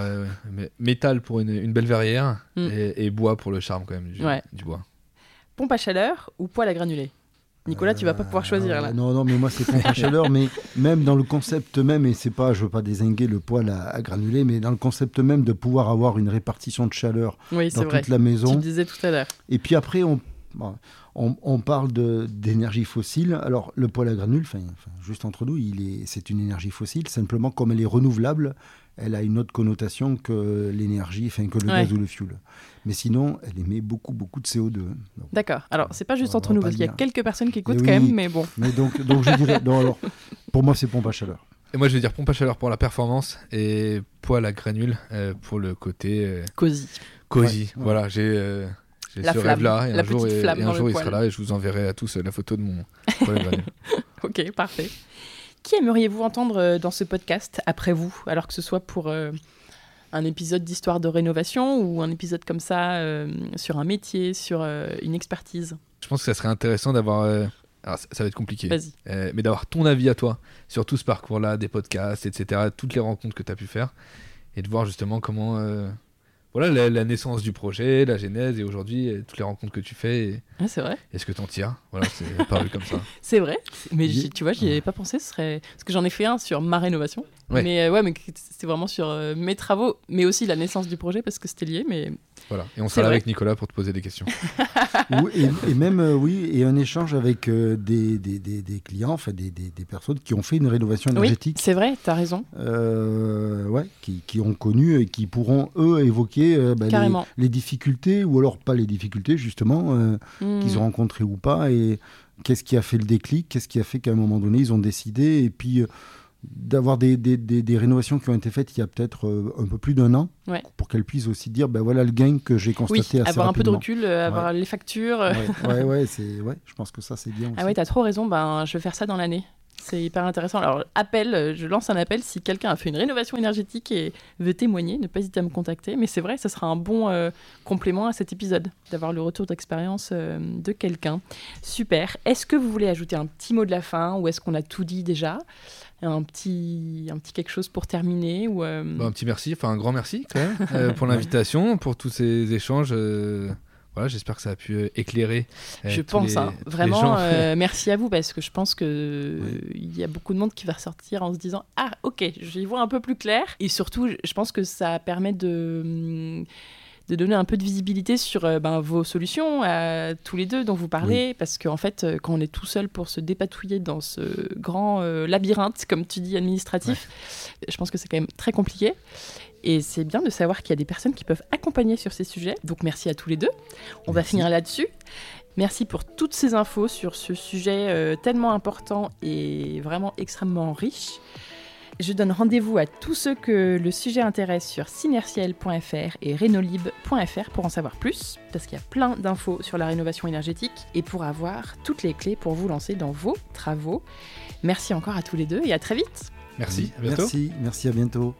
métal pour une, belle verrière mm. et, bois pour le charme quand même du, du bois. Pompe à chaleur ou poêle à granulés? Nicolas, tu vas pas pouvoir choisir là. Non, non, mais moi c'est pompe à chaleur, mais même dans le concept même, et c'est pas, je veux pas désinguer le poêle à, granuler, mais dans le concept même de pouvoir avoir une répartition de chaleur dans toute la maison. Tu disais tout à l'heure. Et puis après, on, on, parle d'énergie fossile. Alors le poêle à granules, juste entre nous, il est, c'est une énergie fossile. Simplement, comme elle est renouvelable, elle a une autre connotation que l'énergie, enfin que le gaz ou le fioul. Mais sinon, elle émet beaucoup, beaucoup de CO2. D'accord. Alors, c'est pas juste entre nous, parce qu'il y a quelques personnes qui écoutent quand même, mais bon. Mais donc, donc je dirais, alors, pour moi, c'est pompe à chaleur. Et moi, je vais dire pompe à chaleur pour la performance et poêle à granules euh, pour le côté. Euh, cosy. Cosy. Voilà, j'ai. Euh, ce rêve-là, et un jour, et, un jour il sera là, et je vous enverrai à tous la photo de mon poêle ok, parfait. Qui aimeriez-vous entendre dans ce podcast après vous Alors que ce soit pour un épisode d'histoire de rénovation ou un épisode comme ça euh, sur un métier, sur euh, une expertise? Je pense que ça serait intéressant d'avoir. Euh, alors, ça, va être compliqué. mais d'avoir ton avis à toi sur tout ce parcours-là, des podcasts, etc., toutes les rencontres que tu as pu faire, et de voir justement comment, voilà la, naissance du projet, la genèse et aujourd'hui toutes les rencontres que tu fais. Ah, c'est vrai. Est-ce que tu en tires? Voilà, c'est paru comme ça. C'est vrai, mais tu vois, j'y avais pas pensé. Ce serait parce que j'en ai fait un sur ma rénovation. Mais euh, ouais, mais c'était vraiment sur euh, mes travaux, mais aussi la naissance du projet parce que c'était lié. Mais voilà, et on sera là avec Nicolas pour te poser des questions. et, même oui, et un échange avec des, des, des, clients, enfin des, des, personnes qui ont fait une rénovation énergétique. Oui, c'est vrai, tu as raison. ouais, qui, qui, ont connu et qui pourront eux évoquer bah, les, les, difficultés ou alors pas les difficultés justement hmm. qu'ils ont rencontrées ou pas et qu'est-ce qui a fait le déclic, qu'est-ce qui a fait qu'à un moment donné ils ont décidé et puis d'avoir des, des, des, rénovations qui ont été faites il y a peut-être euh, un peu plus d'un an, pour qu'elles puissent aussi dire, ben voilà le gain que j'ai constaté oui, assez avoir un peu de recul, euh, avoir les factures. Ouais, ouais, c'est, ouais, je pense que ça c'est bien. Aussi. Ah ouais, t'as trop raison, ben, je vais faire ça dans l'année. C'est hyper intéressant. Alors, appel, euh, je lance un appel si quelqu'un a fait une rénovation énergétique et veut témoigner, ne pas hésiter à me contacter. Mais c'est vrai, ça sera un bon euh, complément à cet épisode, d'avoir le retour d'expérience euh, de quelqu'un. Super. Est-ce que vous voulez ajouter un petit mot de la fin ou est-ce qu'on a tout dit déjà? Un petit, un petit quelque chose pour terminer ou bah, Un petit merci, enfin un grand merci quand même pour l'invitation, pour tous ces échanges voilà, j'espère que ça a pu euh, éclairer. Euh, je pense, hein. vraiment, euh, merci à vous parce que je pense que il y a beaucoup de monde qui va ressortir en se disant ah ok, j'y vois un peu plus clair et surtout, je pense que ça permet de de donner un peu de visibilité sur ben, vos solutions à tous les deux dont vous parlez, parce qu'en fait, quand on est tout seul pour se dépatouiller dans ce grand labyrinthe, comme tu dis, administratif, je pense que c'est quand même très compliqué. Et c'est bien de savoir qu'il y a des personnes qui peuvent accompagner sur ces sujets. Donc merci à tous les deux. On va finir là-dessus. Merci pour toutes ces infos sur ce sujet euh, tellement important et vraiment extrêmement riche. Je donne rendez-vous à tous ceux que le sujet intéresse sur synertiel.fr et renolib.fr pour en savoir plus, parce qu'il y a plein d'infos sur la rénovation énergétique et pour avoir toutes les clés pour vous lancer dans vos travaux. Merci encore à tous les deux et à très vite. Merci, à bientôt. Merci, merci, à bientôt.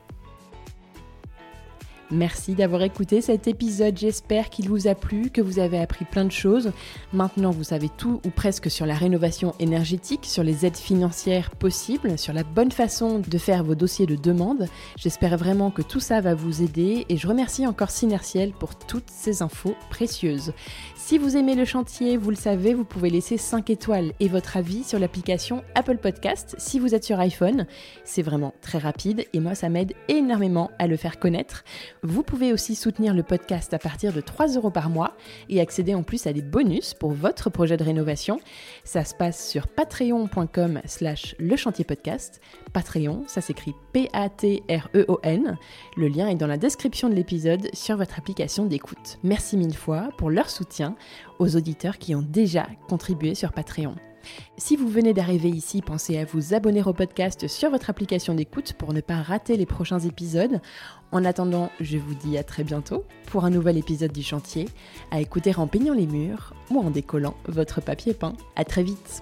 Merci d'avoir écouté cet épisode, j'espère qu'il vous a plu, que vous avez appris plein de choses. Maintenant, vous savez tout ou presque sur la rénovation énergétique, sur les aides financières possibles, sur la bonne façon de faire vos dossiers de demande. J'espère vraiment que tout ça va vous aider et je remercie encore Synertiel pour toutes ces infos précieuses. Si vous aimez le chantier, vous le savez, vous pouvez laisser 5 étoiles et votre avis sur l'application Apple Podcast si vous êtes sur iPhone. C'est vraiment très rapide et moi ça m'aide énormément à le faire connaître. Vous pouvez aussi soutenir le podcast à partir de 3 euros par mois et accéder en plus à des bonus pour votre projet de rénovation. Ça se passe sur patreon.com slash le chantier podcast. Patreon, ça s'écrit P-A-T-R-E-O-N. Le lien est dans la description de l'épisode sur votre application d'écoute. Merci mille fois pour leur soutien aux auditeurs qui ont déjà contribué sur Patreon. Si vous venez d'arriver ici, pensez à vous abonner au podcast sur votre application d'écoute pour ne pas rater les prochains épisodes. En attendant, je vous dis à très bientôt pour un nouvel épisode du chantier, à écouter en peignant les murs ou en décollant votre papier peint. À très vite